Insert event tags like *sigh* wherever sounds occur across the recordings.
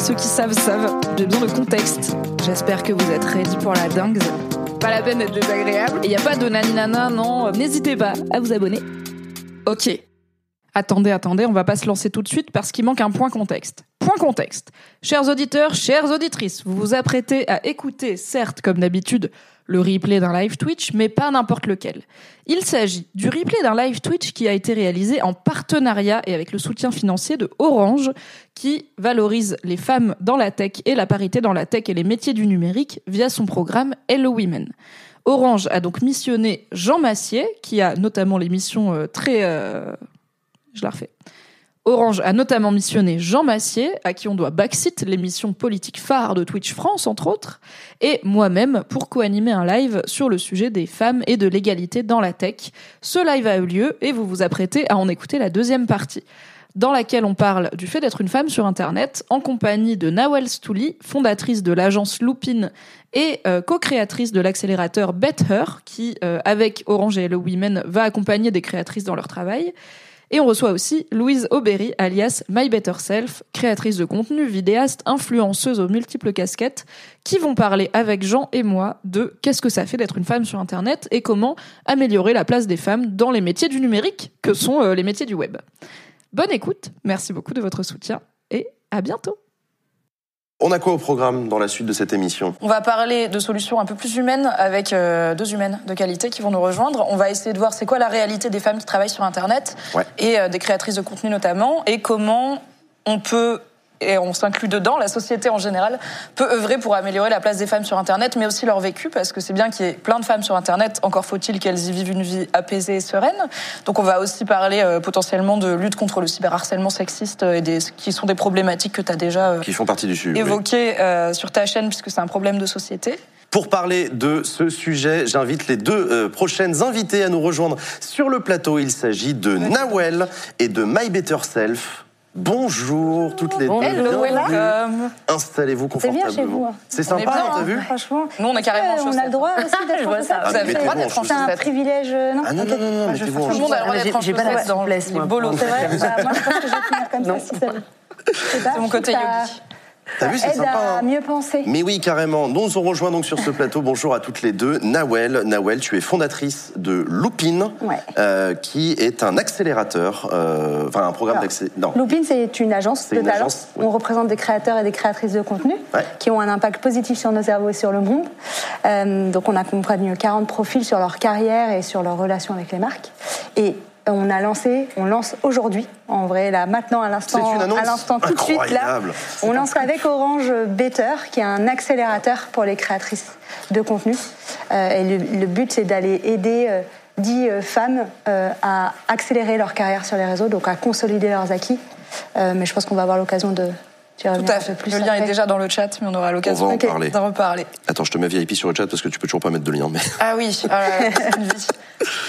Ceux qui savent savent, j'ai besoin de contexte. J'espère que vous êtes ready pour la dingue. Pas la peine d'être désagréable. Et y a pas de naninana, non, n'hésitez pas à vous abonner. Ok. Attendez, attendez, on va pas se lancer tout de suite parce qu'il manque un point contexte. Point contexte. Chers auditeurs, chères auditrices, vous vous apprêtez à écouter, certes, comme d'habitude, le replay d'un live Twitch, mais pas n'importe lequel. Il s'agit du replay d'un live Twitch qui a été réalisé en partenariat et avec le soutien financier de Orange, qui valorise les femmes dans la tech et la parité dans la tech et les métiers du numérique via son programme Hello Women. Orange a donc missionné Jean Massier, qui a notamment l'émission euh, très... euh, Je la refais. Orange a notamment missionné Jean Massier, à qui on doit Backseat, l'émission politique phare de Twitch France, entre autres, et moi-même pour co-animer un live sur le sujet des femmes et de l'égalité dans la tech. Ce live a eu lieu et vous vous apprêtez à en écouter la deuxième partie dans laquelle on parle du fait d'être une femme sur Internet, en compagnie de Nawel Stouli, fondatrice de l'agence Loopin et euh, co-créatrice de l'accélérateur BetHer, qui, euh, avec Orange et Hello Women, va accompagner des créatrices dans leur travail. Et on reçoit aussi Louise Aubéry, alias My Better Self, créatrice de contenu, vidéaste, influenceuse aux multiples casquettes, qui vont parler avec Jean et moi de qu'est-ce que ça fait d'être une femme sur Internet et comment améliorer la place des femmes dans les métiers du numérique, que sont euh, les métiers du web. Bonne écoute, merci beaucoup de votre soutien et à bientôt. On a quoi au programme dans la suite de cette émission? On va parler de solutions un peu plus humaines avec euh, deux humaines de qualité qui vont nous rejoindre. On va essayer de voir c'est quoi la réalité des femmes qui travaillent sur Internet Ouais. et euh, des créatrices de contenu notamment et comment on peut et on s'inclut dedans, la société en général peut œuvrer pour améliorer la place des femmes sur Internet, mais aussi leur vécu, parce que c'est bien qu'il y ait plein de femmes sur Internet, encore faut-il qu'elles y vivent une vie apaisée et sereine. Donc on va aussi parler euh, potentiellement de lutte contre le cyberharcèlement sexiste euh, et des, qui sont des problématiques que tu as déjà euh, Qui font partie du sujet. oui. évoquées euh, sur ta chaîne, puisque c'est un problème de société. Pour parler de ce sujet, j'invite les deux euh, prochaines invitées à nous rejoindre sur le plateau. Il s'agit de Nawel et de My Better Self. Bonjour toutes les deux. Hello, welcome. Installez-vous C'est bien confortablement. chez vous. hein. C'est sympa, t'as hein. vu Franchement. Nous, on carrément a chaussettes. le droit aussi d'être *laughs* en ça. chaussettes. Vous avez le droit d'être en C'est un privilège, euh, non Ah non, non, non, non, mettez-vous en Tout le monde a le droit d'être en j'ai pas la souplesse, moi. bolos. C'est vrai Moi, je pense que je vais finir comme Non. ça si ça C'est mon côté yogi. T'as vu, c'est sympa. à hein mieux penser. Mais oui, carrément. Nous on rejoint donc sur ce plateau. Bonjour à toutes les deux. Nawel, Nawel, tu es fondatrice de Ouais. euh, qui est un accélérateur, euh, enfin un programme. Non. Loopin, c'est une agence de une talent. agence, oui. On représente des créateurs et des créatrices de contenu Ouais. qui ont un impact positif sur nos cerveaux et sur le monde. Euh, donc, on accompagne 40 profils sur leur carrière et sur leur relation avec les marques. Et on a lancé, on lance aujourd'hui, en vrai, là, maintenant, à l'instant, à l'instant, tout de suite, là, on lance avec Orange Better, qui est un accélérateur pour les créatrices de contenu. Euh, et le, le but, c'est d'aller aider euh, 10 euh, femmes euh, à accélérer leur carrière sur les réseaux, donc à consolider leurs acquis. Mais je pense qu'on va avoir l'occasion de Tout à fait. plus Le lien est déjà dans le chat, mais on aura l'occasion d'en reparler. Attends, je te mets VIP sur le chat parce que tu peux toujours pas mettre de lien. Mais... Ah oui, *laughs* c'est une vie.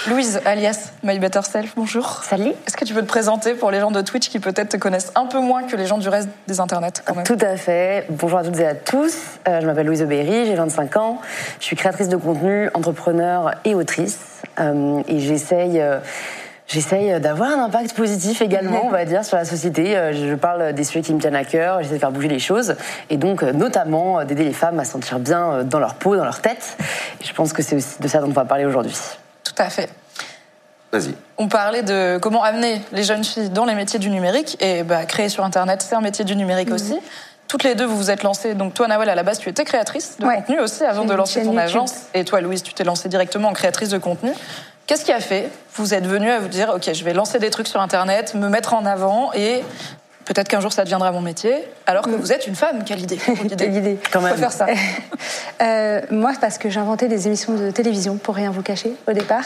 Louise, alias My Better Self, bonjour. Salut. Est-ce que tu peux te présenter pour les gens de Twitch qui peut-être te connaissent un peu moins que les gens du reste des internets quand même? Tout à fait. Bonjour à toutes et à tous. Euh, je m'appelle Louise Aubéry, j'ai 25 ans. Je suis créatrice de contenu, entrepreneur et autrice. Euh, et j'essaye. J'essaye d'avoir un impact positif également, on va dire, sur la société. Euh, Je parle des sujets qui me tiennent à cœur, j'essaie de faire bouger les choses, et donc euh, notamment euh, d'aider les femmes à se sentir bien dans leur peau, dans leur tête. Et je pense que c'est aussi de ça dont on va parler aujourd'hui. Tout à fait. Vas-y. On parlait de comment amener les jeunes filles dans les métiers du numérique et bah, créer sur Internet, c'est un métier du numérique Mhm. aussi. Toutes les deux, vous vous êtes lancées. Donc toi, Nawel, à la base, tu étais créatrice de Ouais. contenu aussi avant de lancer ton YouTube. agence. Et toi, Louise, tu t'es lancée directement en créatrice de contenu. Qu'est-ce qui a fait Vous êtes venue à vous dire, ok, je vais lancer des trucs sur Internet, me mettre en avant et peut-être qu'un jour ça deviendra mon métier. Alors que vous êtes une femme, quelle idée Quelle *laughs* idée. Quand Faut même. faire ça. *laughs* Euh, moi, parce que j'ai inventé des émissions de télévision, pour rien vous cacher, au départ.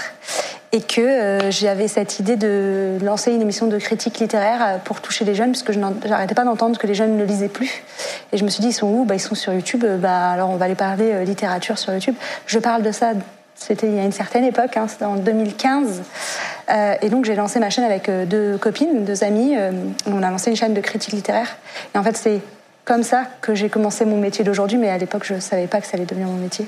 et que euh, j'avais cette idée de lancer une émission de critique littéraire euh, pour toucher les jeunes, parce que je n'arrêtais pas d'entendre que les jeunes ne lisaient plus. Et je me suis dit, ils sont où? Bah, Ils sont sur YouTube, bah, alors on va aller parler littérature sur YouTube. Je parle de ça, c'était il y a une certaine époque, hein, en 2015. et donc j'ai lancé ma chaîne avec deux copines, deux amies. on a lancé une chaîne de critique littéraire. Et en fait, c'est comme ça que j'ai commencé mon métier d'aujourd'hui, mais à l'époque, je ne savais pas que ça allait devenir mon métier.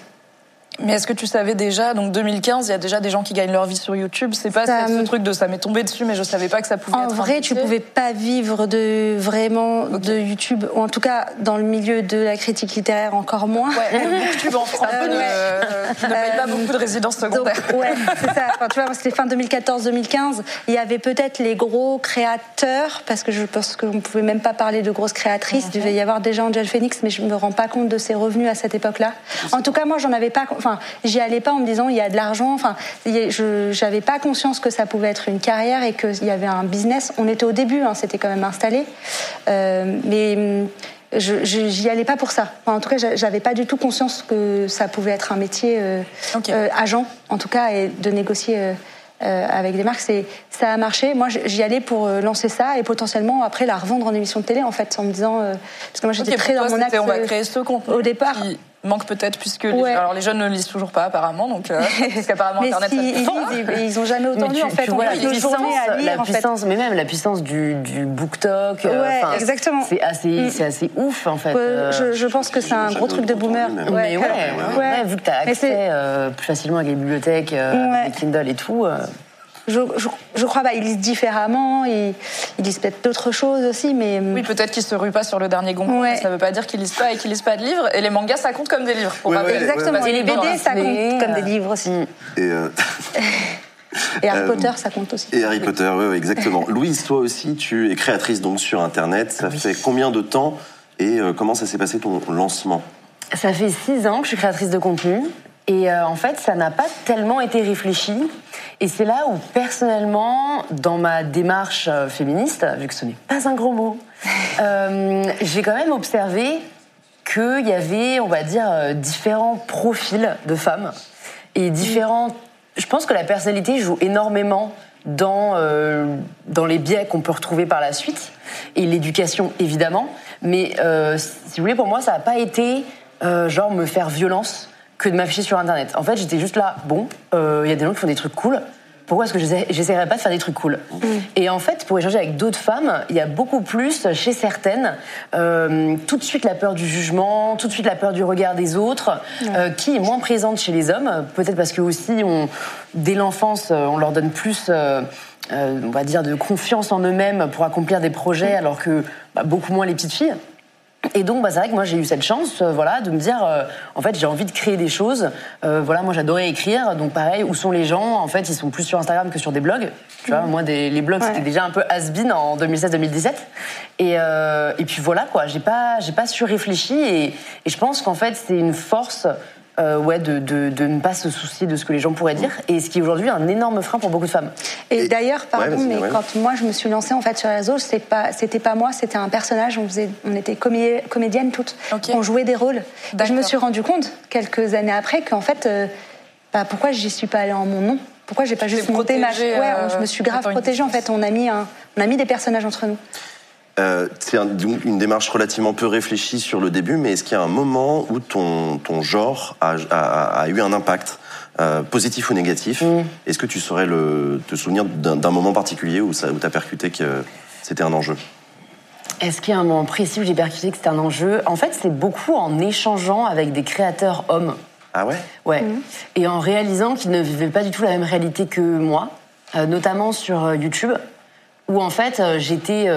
Mais est-ce que tu savais déjà, donc 2015, il y a déjà des gens qui gagnent leur vie sur YouTube C'est pas ce truc de ça m'est tombé dessus, mais je savais pas que ça pouvait en être. En vrai, tu pouvais pas vivre de vraiment de YouTube, ou en tout cas dans le milieu de la critique littéraire encore moins. Ouais, YouTube en France *laughs* euh, ne, ne paye pas beaucoup de résidences secondaires. Donc, ouais, c'est ça. Enfin, tu vois, c'était fin 2014-2015. Il y avait peut-être les gros créateurs, parce que je pense qu'on ne pouvait même pas parler de grosses créatrices. Il devait y avoir déjà Angel Phoenix, mais je me rends pas compte de ses revenus à cette époque-là. En tout cas, moi, j'en avais pas j'y allais pas en me disant il y a de l'argent. Enfin, je n'avais pas conscience que ça pouvait être une carrière et qu'il y avait un business. On était au début, hein, c'était quand même installé, euh, mais je j'y allais pas pour ça. en tout cas, j'avais pas du tout conscience que ça pouvait être un métier euh, euh, agent, en tout cas, et de négocier. avec des marques, c'est ça a marché. Moi, j'y allais pour lancer ça et potentiellement après la revendre en émission de télé, en fait, en me disant parce que moi j'étais très dans mon axe. On va créer ce contenu au départ manque peut-être puisque les, alors les jeunes ne lisent toujours pas apparemment donc euh, *laughs* parce qu'apparemment internet si, ils, lisent, ils ont jamais autant lu en fait vois, la puissance, à lire, la puissance mais même la puissance du, du BookTok euh, exactement. c'est assez mm. c'est assez ouf en fait euh, je, je, pense que c'est un gros truc de boomer. mais ouais, ouais, vu que tu as accès plus facilement à les bibliothèques les Kindle et tout je, je, crois pas. Ils lisent différemment, ils, ils lisent peut-être d'autres choses aussi, mais. Oui, peut-être qu'ils se ruent pas sur le dernier Goncourt, ouais. ça veut pas dire qu'ils lisent pas et qu'ils lisent pas de livres. Et les mangas, ça compte comme des livres. Pour Exactement. et les BD, ça compte comme des livres aussi. Et, euh... *laughs* et Harry euh, Potter, ça compte aussi. Et Harry Potter, oui, exactement. *laughs* Louise, toi aussi, tu es créatrice donc sur Internet. Ça fait combien de temps et euh, comment ça s'est passé ton lancement? Ça fait six ans que je suis créatrice de contenu. Et euh, en fait, ça n'a pas tellement été réfléchi. Et c'est là où, personnellement, dans ma démarche euh, féministe, vu que ce n'est pas un gros mot, *laughs* euh, j'ai quand même observé qu'il y avait, on va dire, différents profils de femmes et différents. Je pense que la personnalité joue énormément dans, dans les biais qu'on peut retrouver par la suite et l'éducation évidemment. Mais si vous voulez, pour moi, ça n'a pas été genre me faire violence que de m'afficher sur Internet. En fait, j'étais juste là, bon, il euh, y a des gens qui font des trucs cool. Pourquoi est-ce que j'essaierais pas de faire des trucs cool mm. Et en fait, pour échanger avec d'autres femmes, il y a beaucoup plus chez certaines euh, tout de suite la peur du jugement, tout de suite la peur du regard des autres, euh, qui est moins présente chez les hommes. Peut-être parce que aussi, on, dès l'enfance, on leur donne plus. on va dire de confiance en eux-mêmes pour accomplir des projets, mm. alors que bah, beaucoup moins les petites filles. Et donc, bah, c'est vrai que moi, j'ai eu cette chance, euh, voilà, de me dire, euh, en fait, j'ai envie de créer des choses. Euh, voilà, moi, j'adorais écrire. Donc, pareil, où sont les gens? En fait, ils sont plus sur Instagram que sur des blogs. Tu vois, mm. moi, des, les blogs, c'était déjà un peu has-been en 2016-2017. Et, et puis voilà, quoi. J'ai pas, j'ai pas surréfléchi. Et, et je pense qu'en fait, c'est une force euh, ouais, de, de, de, ne pas se soucier de ce que les gens pourraient dire, et ce qui est aujourd'hui un énorme frein pour beaucoup de femmes. Et, d'ailleurs, pardon, mais quand moi je me suis lancée en fait sur les réseaux, c'était pas, c'était pas moi, c'était un personnage. On faisait, on était comédiennes toutes, on jouait des rôles. Et je me suis rendu compte quelques années après qu'en fait, euh, bah, pourquoi j'y suis pas allée en mon nom? Pourquoi j'ai pas juste monté ma, ouais, je me suis grave protégée en fait. On a mis un, on a mis des personnages entre nous. Euh, c'est une démarche relativement peu réfléchie sur le début, mais est-ce qu'il y a un moment où ton, ton genre a, a, eu un impact euh, positif ou négatif mm. Est-ce que tu saurais le, te souvenir d'un moment particulier où, ça, où tu as percuté que c'était un enjeu? Est-ce qu'il y a un moment précis où j'ai percuté que c'était un enjeu? En fait, c'est beaucoup en échangeant avec des créateurs hommes. Ah ouais? Ouais. Mm. Et en réalisant qu'ils ne vivaient pas du tout la même réalité que moi, euh, notamment sur YouTube, où en fait j'étais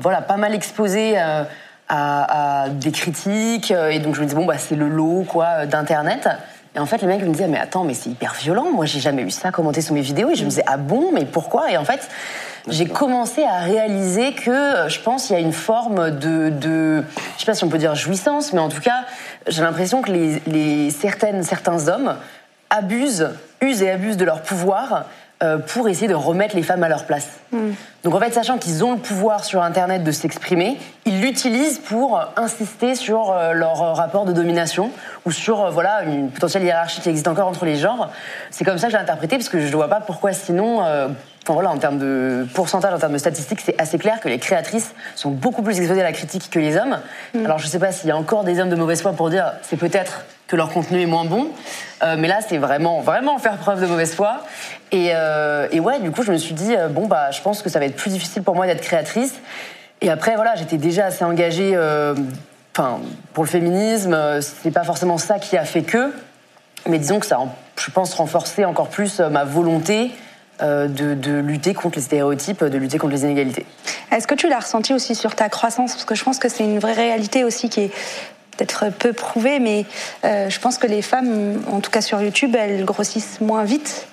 voilà, pas mal exposé euh, à, des critiques. Euh, et donc je me disais, bon, bah, c'est le lot quoi d'Internet. Et en fait, les mecs me disaient, mais attends, mais c'est hyper violent. Moi, j'ai jamais eu ça commenter sur mes vidéos. Et je me disais, ah bon, mais pourquoi? Et en fait, j'ai commencé à réaliser que euh, je pense il y a une forme de, de, je sais pas si on peut dire jouissance, mais en tout cas, j'ai l'impression que les, les, certaines, certains hommes abusent, usent et abusent de leur pouvoir euh, pour essayer de remettre les femmes à leur place. Hmm. Donc en fait, sachant qu'ils ont le pouvoir sur Internet de s'exprimer, ils l'utilisent pour insister sur euh, leur rapport de domination ou sur euh, voilà une potentielle hiérarchie qui existe encore entre les genres. C'est comme ça que j'ai interprété parce que je ne vois pas pourquoi sinon. Euh, enfin voilà, en termes de pourcentage, en termes de statistiques, c'est assez clair que les créatrices sont beaucoup plus exposées à la critique que les hommes. Mm. Alors je ne sais pas s'il y a encore des hommes de mauvaise foi pour dire c'est peut-être que leur contenu est moins bon, mais là c'est vraiment vraiment faire preuve de mauvaise foi. Et, et, ouais, du coup je me suis dit bon bah je pense que ça va être plus difficile pour moi d'être créatrice. Et après, voilà, j'étais déjà assez engagée. Euh, pour le féminisme, euh, c'est pas forcément ça qui a fait que, mais disons que ça, je pense, renforcer encore plus euh, ma volonté de, lutter contre les stéréotypes, de lutter contre les inégalités. Est-ce que tu l'as ressenti aussi sur ta croissance? Parce que je pense que c'est une vraie réalité aussi qui est peut-être peu prouvée, mais je pense que les femmes, en tout cas sur YouTube, elles grossissent moins vite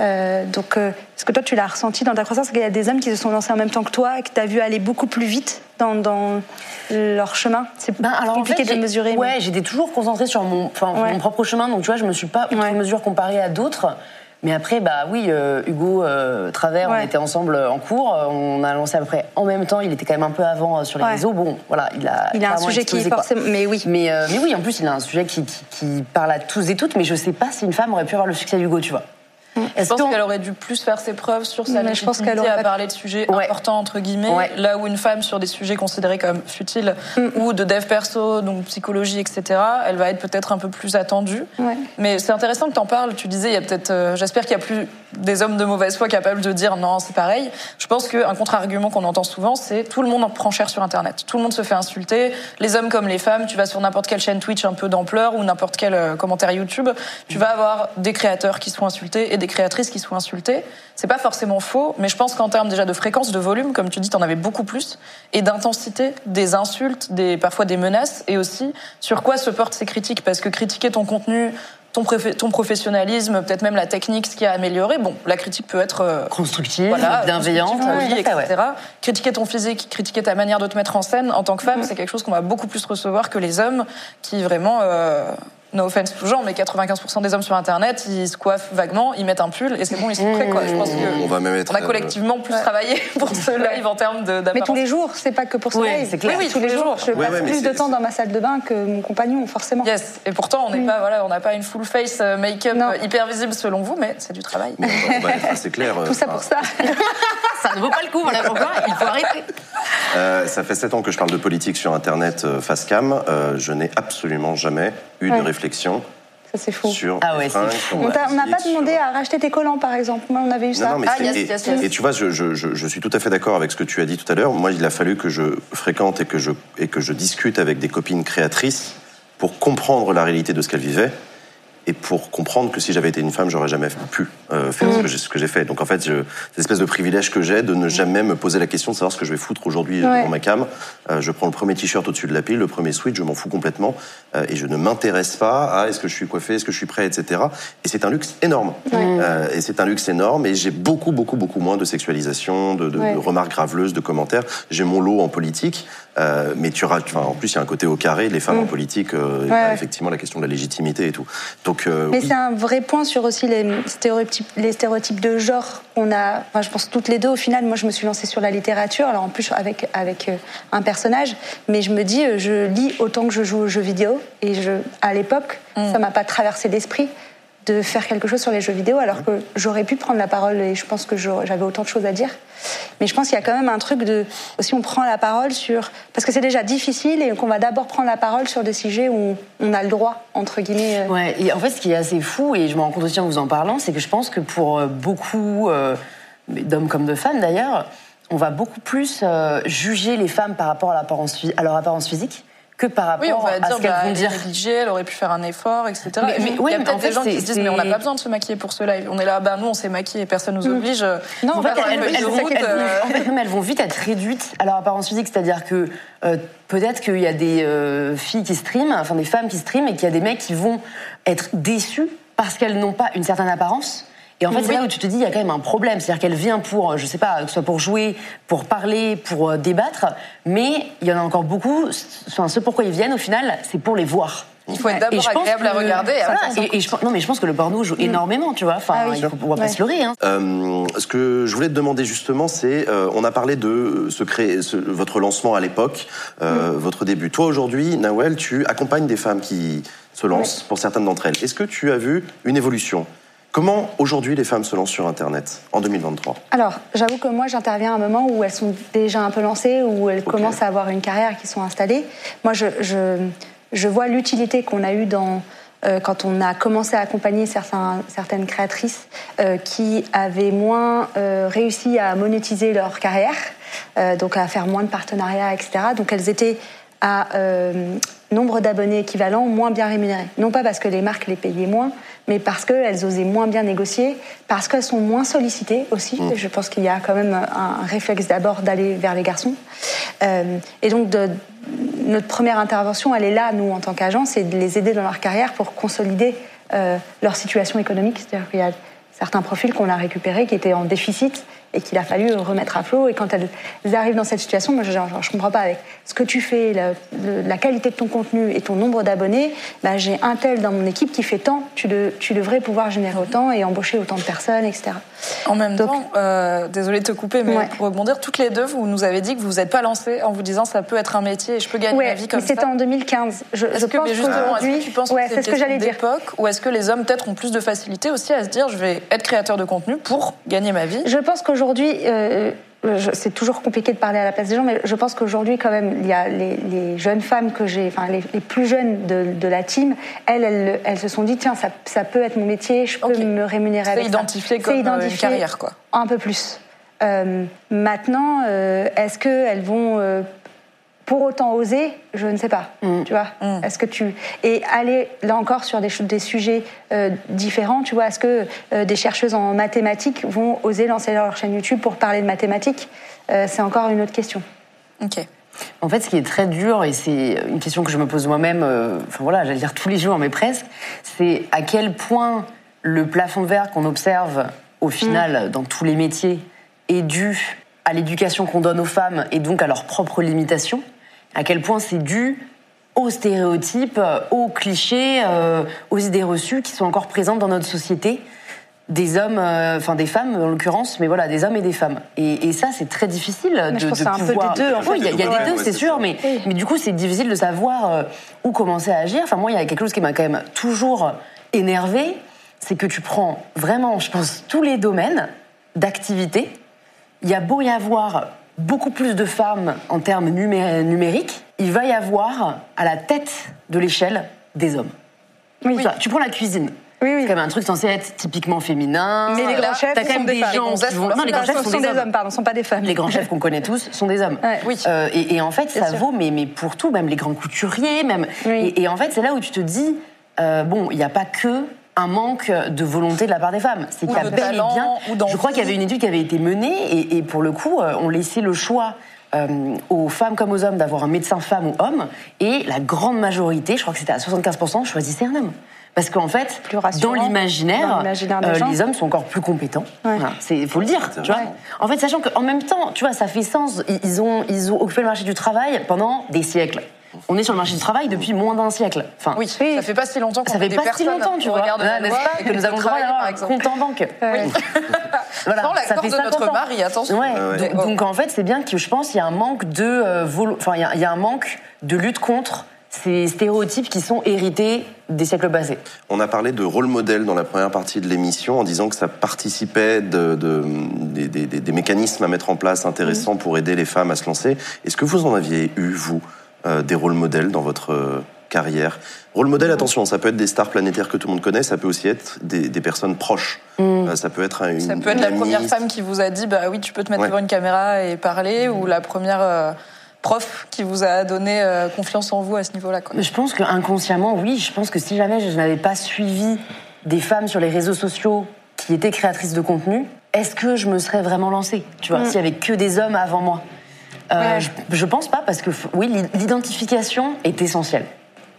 euh, donc, euh, est-ce que toi, tu l'as ressenti dans ta croissance? Qu'il y a des hommes qui se sont lancés en même temps que toi et que tu as vu aller beaucoup plus vite dans, dans leur chemin C'est ben, compliqué de mesurer. Ouais, j'étais toujours concentrée sur mon, mon propre chemin, donc tu vois, je me suis pas outre mesure comparée à d'autres. Mais après, bah oui, euh, Hugo Travers, on était ensemble en cours. On a lancé à peu près en même temps. Il était quand même un peu avant sur les réseaux. Bon, voilà, il a. Il a un sujet qui forcément. Mais oui. Mais, mais oui, en plus, il a un sujet qui, qui, qui, parle à tous et toutes. Mais je sais pas si une femme aurait pu avoir le succès d'Hugo, tu vois. Je pense qu'elle aurait dû plus faire ses preuves sur sa légitimité je pense qu'elle à parler de sujets importants entre guillemets, là où une femme sur des sujets considérés comme futiles mm. ou de dev perso, donc psychologie, etc. Elle va être peut-être un peu plus attendue. Mais c'est intéressant que tu en parles. Tu disais, il y a peut-être, euh, j'espère qu'il y a plus des hommes de mauvaise foi capables de dire non, c'est pareil. Je pense qu'un contre-argument qu'on entend souvent, c'est tout le monde en prend cher sur Internet. Tout le monde se fait insulter, les hommes comme les femmes. Tu vas sur n'importe quelle chaîne Twitch un peu d'ampleur ou n'importe quel euh, commentaire YouTube, tu vas avoir des créateurs qui sont insultés et des créatrices qui sont insultées. C'est pas forcément faux, mais je pense qu'en termes déjà de fréquence, de volume, comme tu dis, t'en avais beaucoup plus, et d'intensité, des insultes, des parfois des menaces, et aussi sur quoi se portent ces critiques, parce que critiquer ton contenu ton, professionnalisme, peut-être même la technique, ce qui a amélioré. Bon, la critique peut être euh, constructive, bienveillante, etc. Critiquer ton physique, critiquer ta manière de te mettre en scène en tant que femme, c'est quelque chose qu'on va beaucoup plus recevoir que les hommes qui vraiment euh, no offense tout genre, mais 95% des hommes sur Internet, ils se coiffent vaguement, ils mettent un pull et c'est bon, ils sont prêts. Quoi. Je pense que on, va même être, on a euh, collectivement plus travaillé *laughs* pour ce live en termes d'apparence. Mais tous les jours, c'est pas que pour ce live. c'est clair. Oui, tous les jours. Je passe plus de temps dans ma salle de bain que mon compagnon, forcément. Yes. Et pourtant, on n'est pas, voilà, on n'a pas une full face euh, make-up hyper visible selon vous, mais c'est du travail. c'est clair. Tout ça pour ça. *laughs* ça ne vaut pas le coup. Voilà pourquoi il faut arrêter. Euh, ça fait sept ans que je parle de politique sur Internet face cam. je n'ai absolument jamais eu de réflexion c'est fou. ah ouais, on n'a pas demandé à racheter tes collants, par exemple. Moi, on avait eu ça. ah, et, tu vois, je, je, je, suis tout à fait d'accord avec ce que tu as dit tout à l'heure. Moi, il a fallu que je fréquente et que je, et que je discute avec des copines créatrices pour comprendre la réalité de ce qu'elles vivaient et pour comprendre que si j'avais été une femme, j'aurais jamais pu euh, faire mm. ce que j'ai fait. Donc en fait, je, cette espèce de privilège que j'ai de ne jamais me poser la question de savoir ce que je vais foutre aujourd'hui dans ma cam. Euh, je prends le premier t-shirt au-dessus de la pile, le premier sweat, je m'en fous complètement euh, et je ne m'intéresse pas à est-ce que je suis coiffé, est-ce que je suis prêt, etc. Et c'est un luxe énorme. Euh, et c'est un luxe énorme et j'ai beaucoup, beaucoup, beaucoup moins de sexualisation, de, de, de remarques graveleuses, de commentaires. J'ai mon lot en politique. Euh, mais tu auras, en plus, il y a un côté au carré, les femmes en mm. politique, euh, effectivement la question de la légitimité et tout. Donc, euh, mais c'est un vrai point sur aussi les stéréotypes, les stéréotypes de genre qu'on a. Enfin, je pense toutes les deux. Au final, moi, je me suis lancée sur la littérature, alors en plus avec avec un personnage, mais je me dis, je lis autant que je joue aux jeux vidéo, et je, à l'époque, mm. ça m'a pas traversé l'esprit de faire quelque chose sur les jeux vidéo, alors que j'aurais pu prendre la parole et je pense que j'avais autant de choses à dire. Mais je pense qu'il y a quand même un truc de aussi on prend la parole sur parce que c'est déjà difficile et qu'on va d'abord prendre la parole sur des sujets où on a le droit entre guillemets. Euh. Ouais. Et en fait, ce qui est assez fou et je me rends compte aussi en vous en parlant, c'est que je pense que pour euh, beaucoup euh, d'hommes comme de femmes d'ailleurs, on va beaucoup plus juger les femmes par rapport à, à leur apparence physique que par rapport oui, on va à dire, ce qu'elles bah, vont dire. Négligée, elle aurait pu faire un effort, etc. Mais, mais, il y a peut-être des gens qui se disent mais on n'a pas besoin de se maquiller pour ce live. On est là, bah nous on s'est maquillé et personne nous mm. oblige. Non, en fait, elles, vont vite être réduites à leur apparence physique, c'est-à-dire que euh, peut-être qu'il y a des euh, filles qui streament, enfin des femmes qui streament, et qu'il y a des mecs qui vont être déçus parce qu'elles n'ont pas une certaine apparence et en fait, c'est là où tu te dis, il y a quand même un problème. C'est-à-dire qu'elle vient pour, euh, je sais pas, que ce soit pour jouer, pour parler, pour débattre, mais il y en a encore beaucoup. Enfin, ce pourquoi ils viennent, au final, c'est pour les voir. Il faut être d'abord agréable à que- regarder. et, et je, pense- non, mais je pense que le porno joue énormément, tu vois. Enfin, Ah oui. il faut- on va pas se leurrer. Hein. Euh, ce que je voulais te demander justement, c'est, euh, on a parlé de ce cré- ce- votre lancement à l'époque, euh, votre début. Toi aujourd'hui, Nawel, tu accompagnes des femmes qui se lancent, pour certaines d'entre elles. Est-ce que tu as vu une évolution? Comment aujourd'hui les femmes se lancent sur Internet en 2023 Alors, j'avoue que moi, j'interviens à un moment où elles sont déjà un peu lancées, où elles commencent à avoir une carrière, qui sont installées. Moi, je, je, je vois l'utilité qu'on a eue dans, euh, quand on a commencé à accompagner certains, certaines créatrices euh, qui avaient moins euh, réussi à monétiser leur carrière, donc à faire moins de partenariats, etc. Donc, elles étaient à euh, nombre d'abonnés équivalent moins bien rémunérés. Non pas parce que les marques les payaient moins, mais parce qu'elles osaient moins bien négocier, parce qu'elles sont moins sollicitées aussi. Je pense qu'il y a quand même un réflexe d'abord d'aller vers les garçons. Euh, et donc, de- notre première intervention, elle est là, nous, en tant qu'agence, c'est de les aider dans leur carrière pour consolider euh, leur situation économique. C'est-à-dire qu'il y a certains profils qu'on a récupérés qui étaient en déficit et qu'il a fallu remettre à flot. Et quand elles arrivent dans cette situation, moi, je ne comprends pas avec ce que tu fais, la, qualité de ton contenu et ton nombre d'abonnés. Bah, J'ai un tel dans mon équipe qui fait tant, tu, de- tu devrais pouvoir générer autant et embaucher autant de personnes, etc. En même Donc- temps, euh, désolée de te couper, mais Ouais. pour rebondir, toutes les deux, vous nous avez dit que vous vous êtes pas lancées en vous disant ça peut être un métier et je peux gagner Ouais, ma vie comme mais c'était en 2015. Je, Est-ce je que, pense mais justement, est-ce qu'aujourd'hui- que tu penses ouais, que c'est c'est ce que j'allais dire. d'époque ou est-ce que les hommes peut-être ont plus de facilité aussi à se dire je vais être créateur de contenu pour gagner ma vie? Je pense qu'aujourd'hui, euh, je- c'est toujours compliqué de parler à la place des gens, mais je pense qu'aujourd'hui, quand même, il y a les, les jeunes femmes que j'ai, enfin les, les plus jeunes de, de la team, elles, elles, elles se sont dit tiens, ça, ça peut être mon métier, je peux Ok. me rémunérer C'est avec ça. identifié comme, C'est euh, une carrière, quoi. Un peu plus. Euh, maintenant, euh, est-ce qu'elles vont euh, pour autant oser Je ne sais pas. Tu vois Mm. Est-ce que tu et aller là encore sur des, des sujets euh, différents Tu vois Est-ce que euh, des chercheuses en mathématiques vont oser lancer leur chaîne YouTube pour parler de mathématiques? Euh, C'est encore une autre question. Ok. En fait, ce qui est très dur, et c'est une question que je me pose moi-même, euh, enfin voilà, j'allais dire tous les jours, mais presque, c'est à quel point le plafond de verre qu'on observe au final dans tous les métiers est dû à l'éducation qu'on donne aux femmes et donc à leurs propres limitations, à quel point c'est dû aux stéréotypes, aux clichés, euh, aux idées reçues qui sont encore présentes dans notre société des hommes, euh, enfin des femmes en l'occurrence, mais voilà, des hommes et des femmes. Et, et ça, c'est très difficile de, je pense de que c'est un peu pouvoir. des deux, en fait. Oui, il y a, il y a Ouais, des deux, ouais, c'est sûr, mais, mais du coup, c'est difficile de savoir euh, où commencer à agir. Enfin, moi, il y a quelque chose qui m'a quand même toujours énervé, c'est que tu prends vraiment, je pense, tous les domaines d'activité. Il y a beau y avoir beaucoup plus de femmes en termes numé- numériques, il va y avoir à la tête de l'échelle des hommes. Oui. Tu prends la cuisine. Oui, oui. C'est quand même un truc censé être typiquement féminin. Mais les grands chefs T'as quand sont même des des femmes. gens Les gonzesses qui font vont. leur Non, les grands chefs Ce sont, sont des, hommes. pardon, sont pas des femmes. Les grands chefs qu'on connaît tous sont des hommes. Ouais. Oui. Euh, et, et en fait, ça sûr. vaut, mais, mais pour tout, même les grands couturiers, même. Oui. Et, et en fait, c'est là où tu te dis, euh, bon, il n'y a pas que un manque de volonté de la part des femmes. C'est qu'il y a bel et bien. ou. Je crois qu'il y avait une étude qui avait été menée, et, et pour le coup, euh, on laissait le choix. euh, aux femmes comme aux hommes d'avoir un médecin femme ou homme et la grande majorité, je crois que c'était à 75%, choisissait un homme. Parce qu'en fait, Plus dans l'imaginaire, euh, les hommes sont encore plus compétents. Ouais. Voilà, c'est faut le dire. Tu vois. Ouais. En fait, sachant qu'en même temps, tu vois, ça fait sens. Ils ont, ils ont occupé le marché du travail pendant des siècles. On est sur le marché du travail depuis moins d'un siècle. Enfin, Oui, ça fait pas si longtemps qu'on ça fait des pas si longtemps, tu vois, hein, n'est-ce loi pas, que nous avons le droit d'avoir un compte en banque. *laughs* Voilà, Sans l'accord de notre mari, attention. Ouais. Ouais, ouais. Donc, donc, en fait, c'est bien que je pense qu'il y a un manque de, euh, volo- enfin, il y a- il y, a un manque de lutte contre ces stéréotypes qui sont hérités des siècles passés. On a parlé de rôle modèle dans la première partie de l'émission en disant que ça participait de, de- des, des- des- des mécanismes à mettre en place intéressants pour aider les femmes à se lancer. Est-ce que vous en aviez eu, vous, euh, des rôles modèles dans votre euh, carrière Rôle modèle, attention, ça peut être des stars planétaires que tout le monde connaît, ça peut aussi être des, des personnes proches. Euh, ça peut être un- une Ça peut être la première femme qui vous a dit bah oui tu peux te mettre Ouais. devant une caméra et parler ou la première euh, prof qui vous a donné confiance en vous à ce niveau-là Je pense que inconsciemment, oui. Je pense que si jamais je n'avais pas suivi des femmes sur les réseaux sociaux qui étaient créatrices de contenu, est-ce que je me serais vraiment lancée Tu vois, s'il y avait que des hommes avant moi? Euh, Ouais. je, je pense pas parce que oui, l'i- l'identification est essentielle.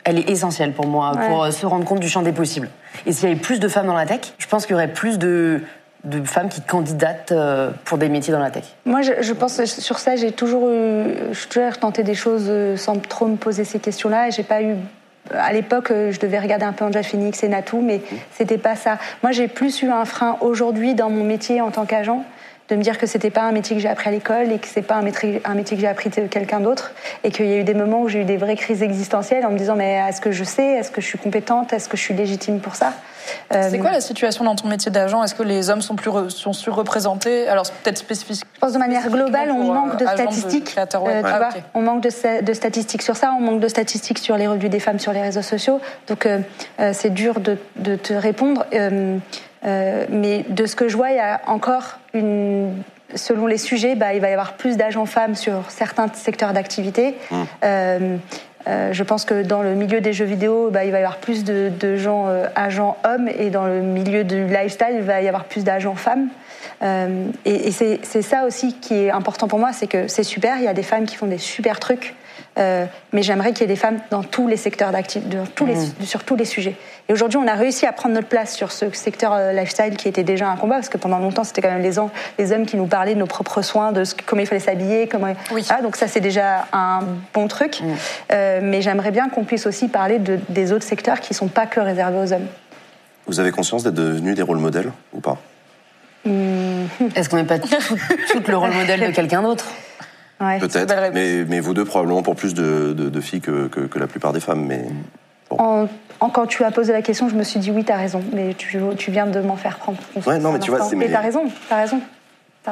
Elle est essentielle pour moi Ouais. pour euh, se rendre compte du champ des possibles. Et s'il y avait plus de femmes dans la tech, je pense qu'il y aurait plus de, de femmes qui candidatent euh, pour des métiers dans la tech. Moi, je, je pense que sur ça, j'ai toujours eu, je suis toujours tenté des choses sans trop me poser ces questions-là, et j'ai pas eu à l'époque, je devais regarder un peu Angel Phoenix et Natou, mais c'était pas ça. Moi, j'ai plus eu un frein aujourd'hui dans mon métier en tant qu'agent de me dire que c'était pas un métier que j'ai appris à l'école et que c'est pas un métier, un métier que j'ai appris de quelqu'un d'autre et qu'il y a eu des moments où j'ai eu des vraies crises existentielles en me disant mais est-ce que je sais, est-ce que je suis compétente, est-ce que je suis légitime pour ça? C'est euh, quoi la situation dans ton métier d'agent? Est-ce que les hommes sont plus sont surreprésentés? Alors peut-être spécifique. Je pense de manière globale, on manque de statistiques. Euh, ah, on manque de, de, statistiques sur ça, on manque de statistiques sur les revues des femmes sur les réseaux sociaux. Donc euh, c'est dur de, de, te répondre. Euh, mais de ce que je vois, il y a encore une. Selon les sujets, bah, il va y avoir plus d'agents femmes sur certains secteurs d'activité. Mmh. Euh, euh, je pense que dans le milieu des jeux vidéo, bah, il va y avoir plus de, de gens agents hommes, et dans le milieu du lifestyle, il va y avoir plus d'agents femmes. et, et c'est ça aussi qui est important pour moi, c'est que c'est super, il y a des femmes qui font des super trucs. Euh, mais j'aimerais qu'il y ait des femmes dans tous les secteurs d'activité, mmh. sur tous les sujets. Et aujourd'hui, on a réussi à prendre notre place sur ce secteur euh, lifestyle qui était déjà un combat, parce que pendant longtemps, c'était quand même les, les, hommes qui nous parlaient de nos propres soins, de ce, comment il fallait s'habiller, comment. Ah, donc ça, c'est déjà un bon truc. Mmh. Euh, mais j'aimerais bien qu'on puisse aussi parler de, des autres secteurs qui ne sont pas que réservés aux hommes. Vous avez conscience d'être devenus des rôles modèles ou pas? Mmh. Est-ce qu'on n'est pas tout, le rôle modèle de quelqu'un d'autre? Peut-être, mais, mais, vous deux probablement pour plus de, de, filles que, que, la plupart des femmes. Mais en, quand tu as posé la question, je me suis dit oui, tu as raison, mais tu, tu viens de m'en faire prendre. Ouais, non, mais tu vois, c'est. Mais t'as raison, t'as raison.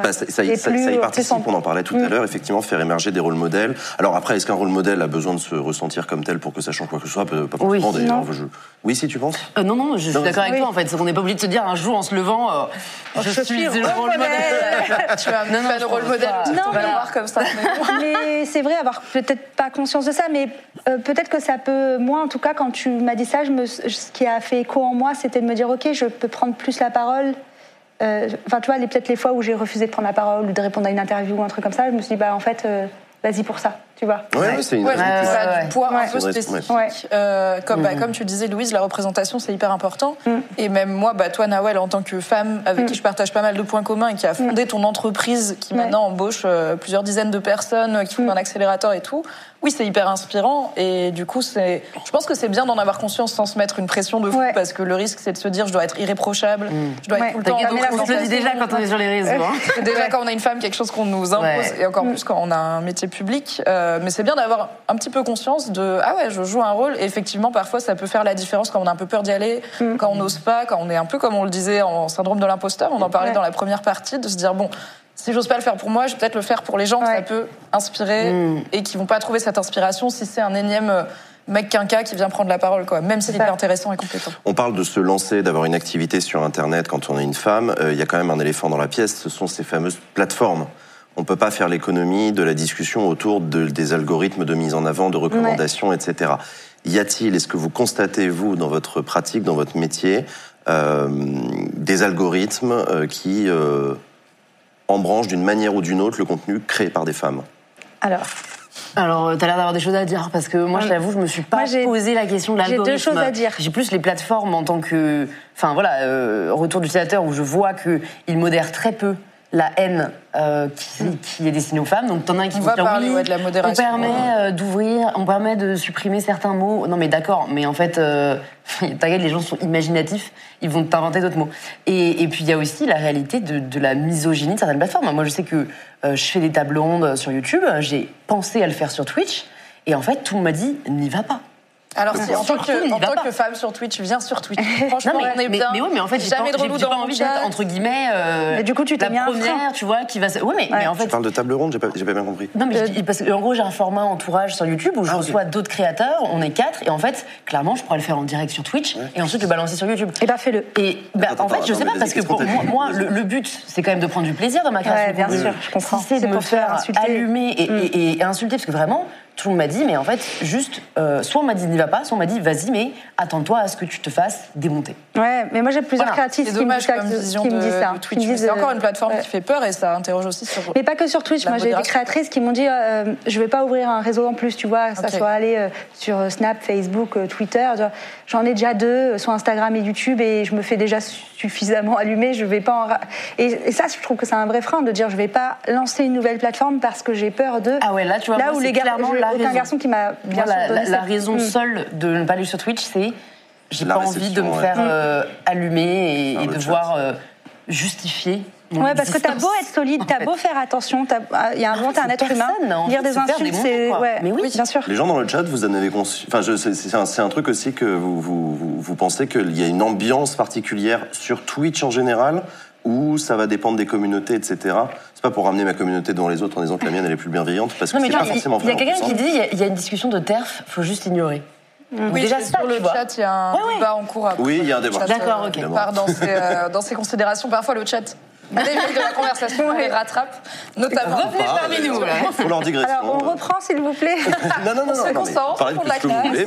Bah, ça, ça, y, ça, y participe, on en parlait tout à mm. l'heure, effectivement, faire émerger des rôles modèles. Alors après, est-ce qu'un rôle modèle a besoin de se ressentir comme tel pour que ça change quoi que ce soit? Pas forcément oui. d'ailleurs. Oui, si tu penses? Euh, Non, non, je suis d'accord avec toi en fait. On n'est pas obligé de se dire un jour en se levant, euh, oh, je, suis le rôle modèle. *laughs* tu as non, non, le rôle modèle, non, mais, voir comme ça. *laughs* mais c'est vrai, avoir peut-être pas conscience de ça, mais euh, peut-être que ça peut. Moi, en tout cas, quand tu m'as dit ça, je me, ce qui a fait écho en moi, c'était de me dire ok, je peux prendre plus la parole enfin, tu vois, peut-être les fois où j'ai refusé de prendre la parole ou de répondre à une interview ou un truc comme ça, je me suis dit, bah, en fait, euh, vas-y pour ça, tu vois. Ouais, c'est une ouais, du poids un peu spécifique. Euh, comme, bah, comme tu disais, Louise, la représentation, c'est hyper important. Mm. Et même moi, bah, toi, Nawel, en tant que femme avec mm. qui je partage pas mal de points communs et qui a fondé mm. ton entreprise, qui maintenant embauche plusieurs dizaines de personnes, qui font un accélérateur et tout, oui, c'est hyper inspirant et du coup, c'est. Je pense que c'est bien d'en avoir conscience sans se mettre une pression de fou parce que le risque, c'est de se dire, je dois être irréprochable, je dois être tout le temps. On se le dit déjà quand on est sur les réseaux. Hein. *laughs* déjà quand on a une femme, quelque chose qu'on nous impose et encore plus quand on a un métier public. Euh, mais c'est bien d'avoir un petit peu conscience de, ah ouais, je joue un rôle et effectivement, parfois, ça peut faire la différence quand on a un peu peur d'y aller, mm. quand on n'ose pas, quand on est un peu comme on le disait en syndrome de l'imposteur. On en parlait dans la première partie, de se dire, bon, si j'ose pas le faire pour moi, je vais peut-être le faire pour les gens que ça peut inspirer mm. et qui vont pas trouver cette inspiration si c'est un énième euh, mec quinca qui vient prendre la parole, quoi, même s'il est intéressant et compétent. On parle de se lancer, d'avoir une activité sur Internet quand on est une femme. Euh, il y a quand même un éléphant dans la pièce, ce sont ces fameuses plateformes. On peut pas faire l'économie de la discussion autour de, des algorithmes de mise en avant, de recommandations, etc. Y a-t-il, est-ce que vous constatez, vous, dans votre pratique, dans votre métier, euh, des algorithmes euh, qui en branche d'une manière ou d'une autre le contenu créé par des femmes? Alors. Alors, euh, tu as l'air d'avoir des choses à dire parce que moi, je t'avoue, je me suis pas posé la question de l'algorithme. J'ai deux choses à dire. J'ai plus les plateformes en tant que, enfin voilà, euh, retour d'utilisateur où je vois qu'ils modèrent très peu la haine euh, qui, est destinée aux femmes. Donc t'en as qui on va parler de la modération. On permet euh, d'ouvrir, on permet de supprimer certains mots. Non mais d'accord, mais en fait, euh, *laughs* t'inquiète, les gens sont imaginatifs, ils vont t'inventer d'autres mots. Et, puis il y a aussi la réalité de, la misogynie de certaines plateformes. Moi je sais que je fais des tables rondes sur YouTube, j'ai pensé à le faire sur Twitch, et en fait tout le monde m'a dit n'y va pas. Alors, si, en tant, que, en tant que femme sur Twitch, viens sur Twitch. *laughs* Franchement, mais, on est mais, bien. Mais oui, mais en fait, j'ai jamais de relou dans pas envie d'être, entre guillemets, euh, mais du coup, tu la première, tu vois, qui va mais, mais en fait... Tu parles de table ronde, j'ai pas, pas bien compris. Non, mais euh, parce qu'en gros, j'ai un format entourage sur YouTube où je ah, reçois d'autres créateurs, on est quatre, et en fait, clairement, je pourrais le faire en direct sur Twitch, et ensuite le balancer sur YouTube. Et eh bah, ben, fais-le. Et bah, en fait, je sais pas, parce que pour moi, le but, c'est quand même de prendre du plaisir dans ma création. bien sûr, je comprends. Si c'est de me faire allumer et mm. insulter, parce que vraiment, tout le monde m'a dit, mais en fait, juste, euh, soit on m'a dit n'y va pas, soit on m'a dit vas-y, mais attends-toi à ce que tu te fasses démonter. Ouais, mais moi j'ai plusieurs voilà. créatifs qui, me, qui me disent ça. C'est encore une plateforme qui fait peur et ça interroge aussi sur. Mais pas que sur Twitch. Moi j'ai des créatrices qui m'ont dit euh, je vais pas ouvrir un réseau en plus, tu vois, ça soit aller euh, sur Snap, Facebook, Twitter. J'en ai déjà deux, sur Instagram et YouTube, et je me fais déjà suffisamment allumer. Je vais pas. En... Et, ça, je trouve que c'est un vrai frein de dire je vais pas lancer une nouvelle plateforme parce que j'ai peur de. Ah ouais, là tu vois, là où les clairement la aucun raison. garçon qui m'a bien la, la- raison Mm. seule de ne pas aller sur Twitch, c'est j'ai pas envie de me ouais. faire euh, allumer et, et de chat. devoir euh, justifier. mon Ouais, parce que t'as beau être solide, t'as beau faire attention, t'as- ah, il y a un moment, t'es un être humain. envie Dire de des insultes, c'est. Ouais, Mais oui. bien sûr. Les gens dans le chat, vous en avez conçu. Enfin, c'est- un, truc aussi que vous, vous, vous, vous pensez qu'il y a une ambiance particulière sur Twitch en général, où ça va dépendre des communautés, etc. C'est pas pour ramener ma communauté devant les autres en disant que la mienne elle est plus bienveillante, parce que c'est pas forcément il y a quelqu'un qui dit il y a- une discussion de TERF, faut juste ignorer. Oui, Déjà sur le chat, il y a un Ouais, ouais. débat en cours. après. Oui, il y a un débat. Chat, D'accord, euh, ok. part dans ses, euh, dans ses considérations. Parfois, le chat dévie de la conversation et les rattrape, notamment. Revenez parmi nous, là. Pour leur digression. Alors, on reprend, s'il vous plaît. *laughs* Non, non, non, On se concentre, on de la classe. mais,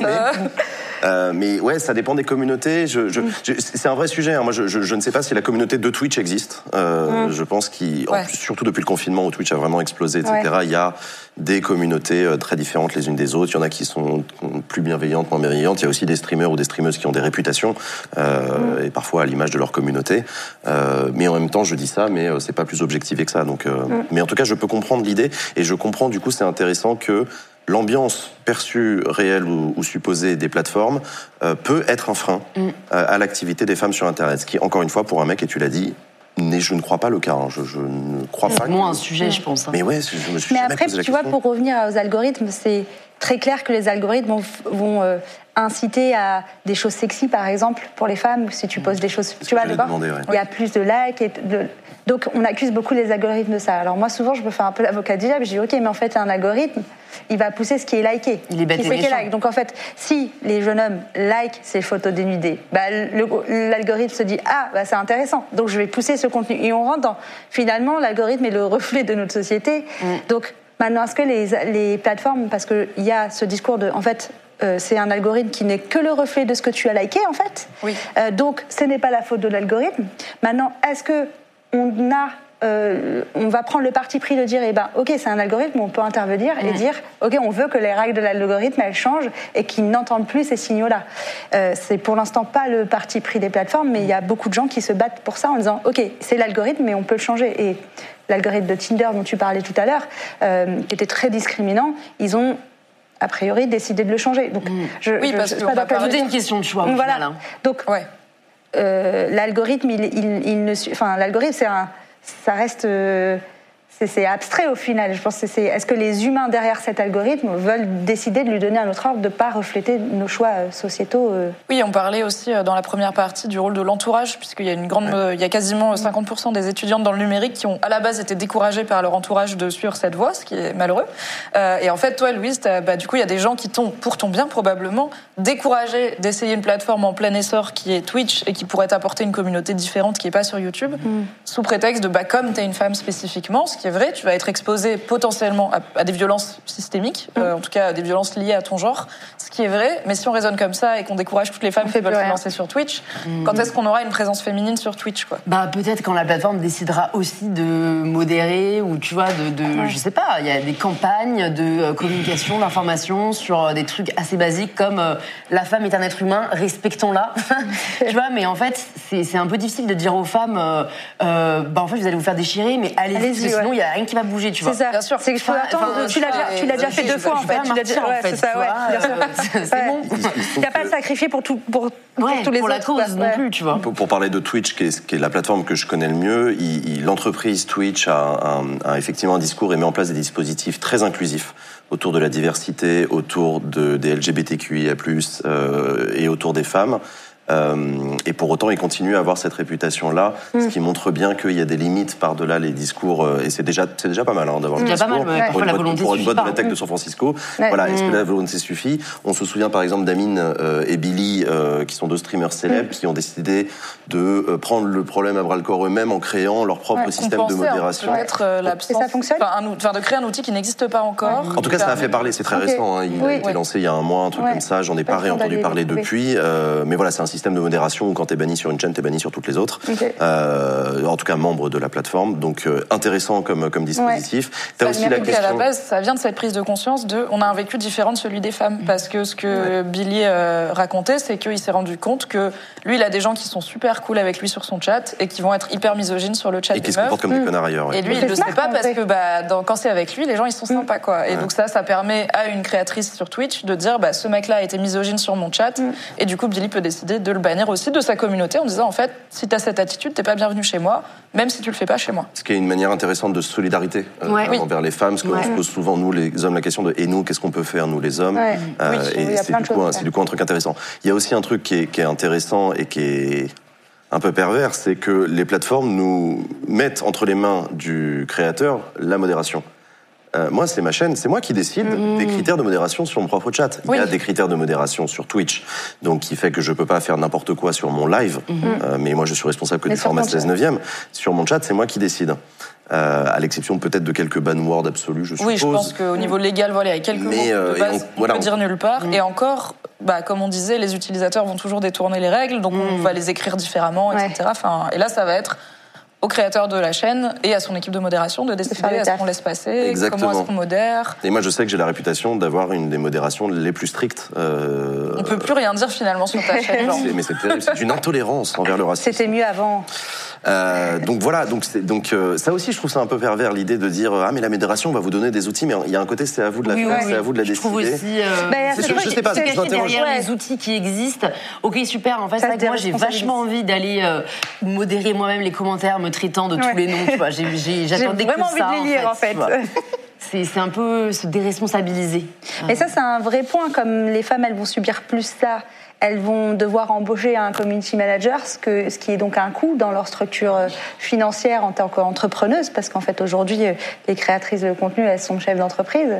euh, mais ouais, ça dépend des communautés. Je, je- je- c'est un vrai sujet. hein. Moi, je, je- je ne sais pas si la communauté de Twitch existe. Euh, Je pense qu'il, Ouais. plus, surtout depuis le confinement où Twitch a vraiment explosé, etc. Ouais. Il y a des communautés euh, très différentes les unes des autres. Il y en a qui sont plus bienveillantes, moins bienveillantes. Il y a aussi des streamers ou des streameuses qui ont des réputations euh, et parfois à l'image de leur communauté. Euh, mais en même temps, je dis ça, mais euh, c'est pas plus objectivé que ça. Donc, euh, mais en tout cas, je peux comprendre l'idée et je comprends. Du coup, c'est intéressant que l'ambiance perçue réelle ou, ou supposée des plateformes euh, peut être un frein euh, à l'activité des femmes sur Internet. Ce qui, encore une fois, pour un mec, et tu l'as dit, n'est, je ne crois pas le cas. hein. Je, je ne crois pas. C'est que- moins un sujet, je pense. hein. Mais ouais, je me suis Mais après, posé la tu vois, pour revenir aux algorithmes, c'est très clair que les algorithmes vont, vont, euh, inciter à des choses sexy, par exemple, pour les femmes. Si tu poses des choses, tu vois, ouais. Il y a plus de likes. Et de- Donc, on accuse beaucoup les algorithmes de ça. Alors moi, souvent, je me fais un peu l'avocat du diable. Je dis, ok, mais en fait, un algorithme, il va pousser ce qui est liké. Il est bête Qui et méchant. like. Donc en fait, si les jeunes hommes like ces photos dénudées, bah, l'algorithme se dit ah bah c'est intéressant, donc je vais pousser ce contenu et on rentre dans finalement l'algorithme est le reflet de notre société. Mm. Donc maintenant est-ce que les, les plateformes parce qu'il y a ce discours de en fait euh, c'est un algorithme qui n'est que le reflet de ce que tu as liké en fait. Oui. Euh, donc ce n'est pas la faute de l'algorithme. Maintenant est-ce que on a euh, on va prendre le parti pris de dire, eh ben, ok, c'est un algorithme, on peut intervenir Mm. et dire, ok, on veut que les règles de l'algorithme elles changent et qu'ils n'entendent plus ces signaux-là. Euh, c'est pour l'instant pas le parti pris des plateformes, mais il y a beaucoup de gens qui se battent pour ça en disant, ok, c'est l'algorithme, mais on peut le changer. Et l'algorithme de Tinder dont tu parlais tout à l'heure, euh, qui était très discriminant, ils ont a priori décidé de le changer. Donc, je, Oui, je- parce qu'on va parler- Tout est mesure- une question de choix, au voilà. final, hein. Donc, Ouais. Euh, l'algorithme, il, il- il ne, enfin, l'algorithme, c'est un, ça reste, euh, c'est, abstrait au final. Je pense que c'est, est-ce que les humains derrière cet algorithme veulent décider de lui donner un autre ordre, de pas refléter nos choix euh, sociétaux euh, Oui, on parlait aussi euh, dans la première partie du rôle de l'entourage, puisqu'il y a une grande, il y a quasiment 50% des étudiantes dans le numérique qui ont à la base été découragées par leur entourage de suivre cette voie, ce qui est malheureux. Euh, et en fait, toi, Louise, bah, du coup, il y a des gens qui t'ont, pour ton bien probablement, découragé d'essayer une plateforme en plein essor qui est Twitch et qui pourrait t'apporter une communauté différente qui est pas sur YouTube, sous prétexte de bah comme t'es une femme spécifiquement, ce qui est vrai, tu vas être exposée potentiellement à, à des violences systémiques, euh, en tout cas à des violences liées à ton genre, ce qui est vrai. Mais si on raisonne comme ça et qu'on décourage toutes les femmes qui veulent se lancer sur Twitch, quand est-ce qu'on aura une présence féminine sur Twitch quoi? Bah peut-être quand la plateforme décidera aussi de modérer ou tu vois de, de je sais pas il y a des campagnes de euh, communication d'information sur euh, des trucs assez basiques comme euh, la femme est un être humain respectons-la *laughs* tu vois mais en fait c'est c'est un peu difficile de dire aux femmes euh, euh, bah en fait vous allez vous faire déchirer mais allez-y que sinon ouais. Il y a rien qui va bouger tu vois C'est ça. Bien sûr. C'est que je peux Enfin, attendre. enfin, tu l'as déjà, tu l'as déjà fait deux fois en fait. Tu l'as déjà. Ouais, fait, c'est ça. tu Ouais, *laughs* c'est Ouais. bon. Il n'y a pas sacrifier pour tout, pour, pour Ouais, tous les pour la autres. cause non Ouais. plus tu vois Pour, pour parler de Twitch, qui est, qui est la plateforme que je connais le mieux, l'entreprise Twitch a, effectivement un discours et met en place des dispositifs très inclusifs autour de la diversité, autour de, des LGBTQIA+, euh, et autour des femmes. Euh, et pour autant, il continue à avoir cette réputation-là, ce qui montre bien qu'il y a des limites par-delà les discours. euh, et c'est déjà, c'est déjà pas mal hein, d'avoir le déjà pas discours. mal, ouais. Pour Parfois, une volonté pour une de pas. la tech de San Francisco. Ouais. Voilà, est-ce que Mm. la volonté suffit? On se souvient par exemple d'Amine euh, et Billy, euh, qui sont deux streamers célèbres, qui ont décidé de prendre le problème à bras le corps eux-mêmes en créant leur propre Ouais, système de hein, modération. Et ça fonctionne? enfin, un enfin, de créer un outil qui n'existe pas encore. En tout cas, ça a fait parler, c'est très récent. hein. Il a été Ouais. lancé il y a un mois, un truc Ouais. comme ça. J'en ai Pas réentendu parler depuis. mais voilà, c'est un système système de modération où quand t'es banni sur une chaîne, t'es banni sur toutes les autres. Euh, en tout cas, membre de la plateforme. Donc euh, intéressant comme comme dispositif. T'as Ça aussi la base, ça vient de cette prise de conscience de, on a un vécu différent de celui des femmes, parce que ce que Billy euh, racontait, c'est qu'il s'est rendu compte que lui, il a des gens qui sont super cool avec lui sur son chat et qui vont être hyper misogynes sur le chat Et qui se comportent comme des connards ailleurs. ouais. Et lui, il le sait pas parce fait. que bah, dans- quand c'est avec lui, les gens ils sont sympas quoi. Et donc ça, ça permet à une créatrice sur Twitch de dire bah ce mec-là a été misogyne sur mon chat et du coup Billy peut décider de le bannir aussi de sa communauté en disant en fait si t'as cette attitude t'es pas bienvenu chez moi, même si tu le fais pas chez moi. Ce qui est une manière intéressante de solidarité euh, Ouais. Oui. envers les femmes, parce qu'on Ouais. se pose souvent, nous, les hommes, la question de et nous, qu'est-ce qu'on peut faire, nous, les hommes Ouais. Euh, Oui, Et du, de coup un- c'est du coup un truc intéressant. Il y a aussi un truc qui est, qui est intéressant et qui est un peu pervers, c'est que les plateformes nous mettent entre les mains du créateur la modération. Euh, moi, c'est ma chaîne, c'est moi qui décide des critères de modération sur mon propre chat. Il y a des critères de modération sur Twitch, donc qui fait que je peux pas faire n'importe quoi sur mon live, Euh, mais moi je suis responsable que Mais du format ton 16 chat. neuvième. Sur mon chat, c'est moi qui décide. Euh, à l'exception peut-être de quelques ban words absolus, je suppose. Oui, je pense qu'au niveau légal, voilà, il y a quelques Mais, mots euh, de et base on- voilà, peut dire nulle part. Et encore, bah, comme on disait, les utilisateurs vont toujours détourner les règles, donc on va les écrire différemment, Ouais. etc. Enfin, et là, ça va être au créateur de la chaîne et à son équipe de modération de décider le est-ce qu'on laisse passer, Exactement. comment est-ce qu'on modère. Et moi, je sais que j'ai la réputation d'avoir une des modérations les plus strictes. Euh, On peut plus rien dire finalement sur ta *laughs* chaîne. genre. mais c'est terrible, c'est d'une intolérance envers le racisme. C'était mieux avant. Euh, donc voilà, donc, euh, ça aussi, je trouve ça un peu pervers l'idée de dire ah mais la modération va vous donner des outils, mais il y a un côté c'est à vous de la Oui, faire, oui, c'est à vous de la Je trouve décider. aussi. euh, Ben, C'est sûr, je sais pas, je derrière Ouais. les outils qui existent. Ok, super. En fait, Ça moi, j'ai vachement envie d'aller euh, modérer moi-même les commentaires, me traitant de tous les noms. Tu vois, j'ai, j'ai, *laughs* J'ai j'attendais que vraiment envie de les lire en fait. C'est, c'est un peu se déresponsabiliser. Et ça, c'est un vrai point. Comme les femmes, elles vont subir plus ça, elles vont devoir embaucher un community manager, ce, que, ce qui est donc un coût dans leur structure euh, financière en tant qu'entrepreneuse, parce qu'en fait, aujourd'hui, euh, les créatrices de contenu, elles sont chefs d'entreprise.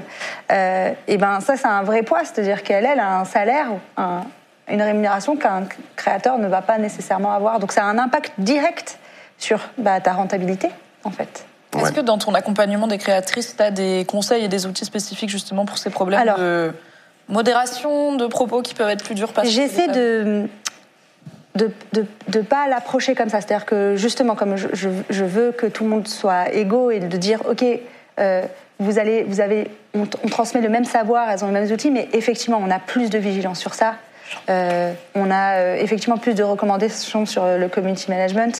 Euh, et ben ça, c'est un vrai poids, c'est-à-dire qu'elle, elle a un salaire, un- une rémunération qu'un créateur ne va pas nécessairement avoir. Donc ça a un impact direct sur bah, ta rentabilité, en fait. Est-ce Ouais. que dans ton accompagnement des créatrices, tu as des conseils et des outils spécifiques justement pour ces problèmes Alors. de modération, de propos qui peuvent être plus durs J'essaie de de de, de pas l'approcher comme ça. C'est-à-dire que justement, comme je, je, je veux que tout le monde soit égaux et de dire, ok, euh, vous allez, vous avez, on, on transmet le même savoir, elles ont les mêmes outils, mais effectivement, on a plus de vigilance sur ça. Euh, on a euh, effectivement plus de recommandations sur le community management.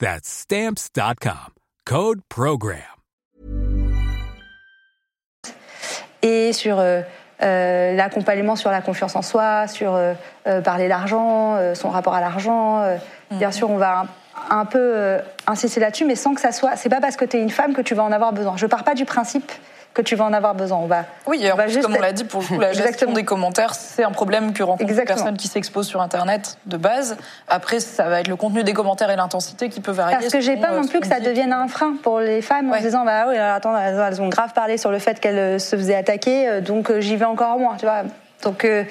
That's stamps.com. Code program. et sur euh, euh, l'accompagnement sur la confiance en soi, sur euh, euh, parler d'argent, euh, son rapport à l'argent. euh, Bien sûr, on va un, un peu euh, insister là-dessus, mais sans que ça soit. C'est pas parce que tu es une femme que tu vas en avoir besoin. Je pars pas du principe que tu vas en avoir besoin. On va. Oui, on va juste- comme on l'a dit, pour coup, la gestion Exactement. des commentaires, c'est un problème que rencontrent les personnes qui s'exposent sur Internet de base. Après, ça va être le contenu des commentaires et l'intensité qui peut varier. Parce que j'ai pas euh, non plus que ça devienne un frein pour les femmes en se disant bah oui alors, attends elles, ont grave parlé sur le fait qu'elles euh, se faisaient attaquer euh, donc j'y vais encore moins tu vois donc euh,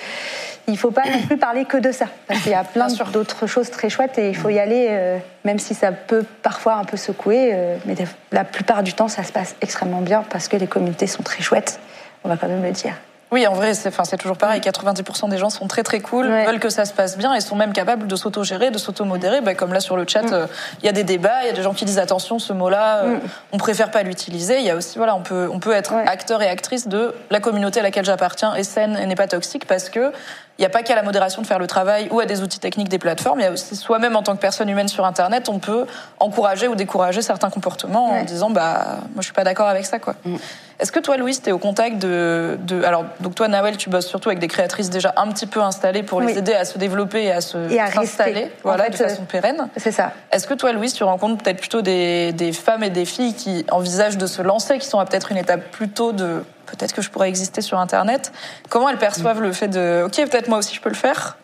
il faut pas non plus parler que de ça. Parce qu'il y a plein d'autres choses très chouettes et il faut y aller euh, même si ça peut parfois un peu secouer euh, mais la plupart du temps ça se passe extrêmement bien parce que les communautés sont très chouettes on va quand même le dire Oui, en vrai, c'est enfin, c'est toujours pareil. 90% des gens sont très très cool, Ouais. veulent que ça se passe bien et sont même capables de s'autogérer, de s'automodérer. Bah, comme là sur le chat, Mm. euh, il y a des débats, il y a des gens qui disent attention, ce mot-là, euh, on préfère pas l'utiliser. Il y a aussi, voilà, on peut, on peut être Ouais. acteur et actrice de la communauté à laquelle j'appartiens est saine et n'est pas toxique parce que il n'y a pas qu'à la modération de faire le travail ou à des outils techniques des plateformes, il y a aussi soi-même en tant que personne humaine sur Internet, on peut encourager ou décourager certains comportements en disant bah moi je suis pas d'accord avec ça quoi. Mm. Est-ce que toi, Louise, tu es au contact de, de, Alors, donc toi, Nawel, tu bosses surtout avec des créatrices déjà un petit peu installées pour les aider à se développer et à se s'installer voilà, de façon pérenne. C'est ça. Est-ce que toi, Louise, tu rencontres peut-être plutôt des, des femmes et des filles qui envisagent de se lancer, qui sont à peut-être une étape plutôt de peut-être que je pourrais exister sur Internet. Comment elles perçoivent le fait de OK, peut-être moi aussi je peux le faire?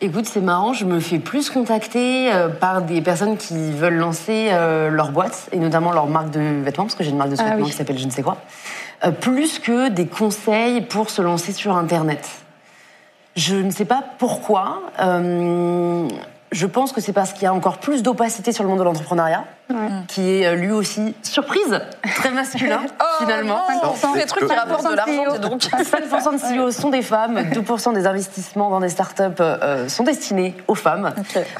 Écoute, c'est marrant, je me fais plus contacter euh, par des personnes qui veulent lancer euh, leur boîte, et notamment leur marque de vêtements, parce que j'ai une marque de vêtements ah qui s'appelle je ne sais quoi, euh, plus que des conseils pour se lancer sur Internet. Je ne sais pas pourquoi je pense que c'est parce qu'il y a encore plus d'opacité sur le monde de l'entrepreneuriat, qui est euh, lui aussi surprise, très masculin *laughs* oh finalement. Non, des trucs qui rapportent de l'argent, donc *laughs* 5% de CEO sont des femmes, 2% des investissements dans des startups euh, sont destinés aux femmes.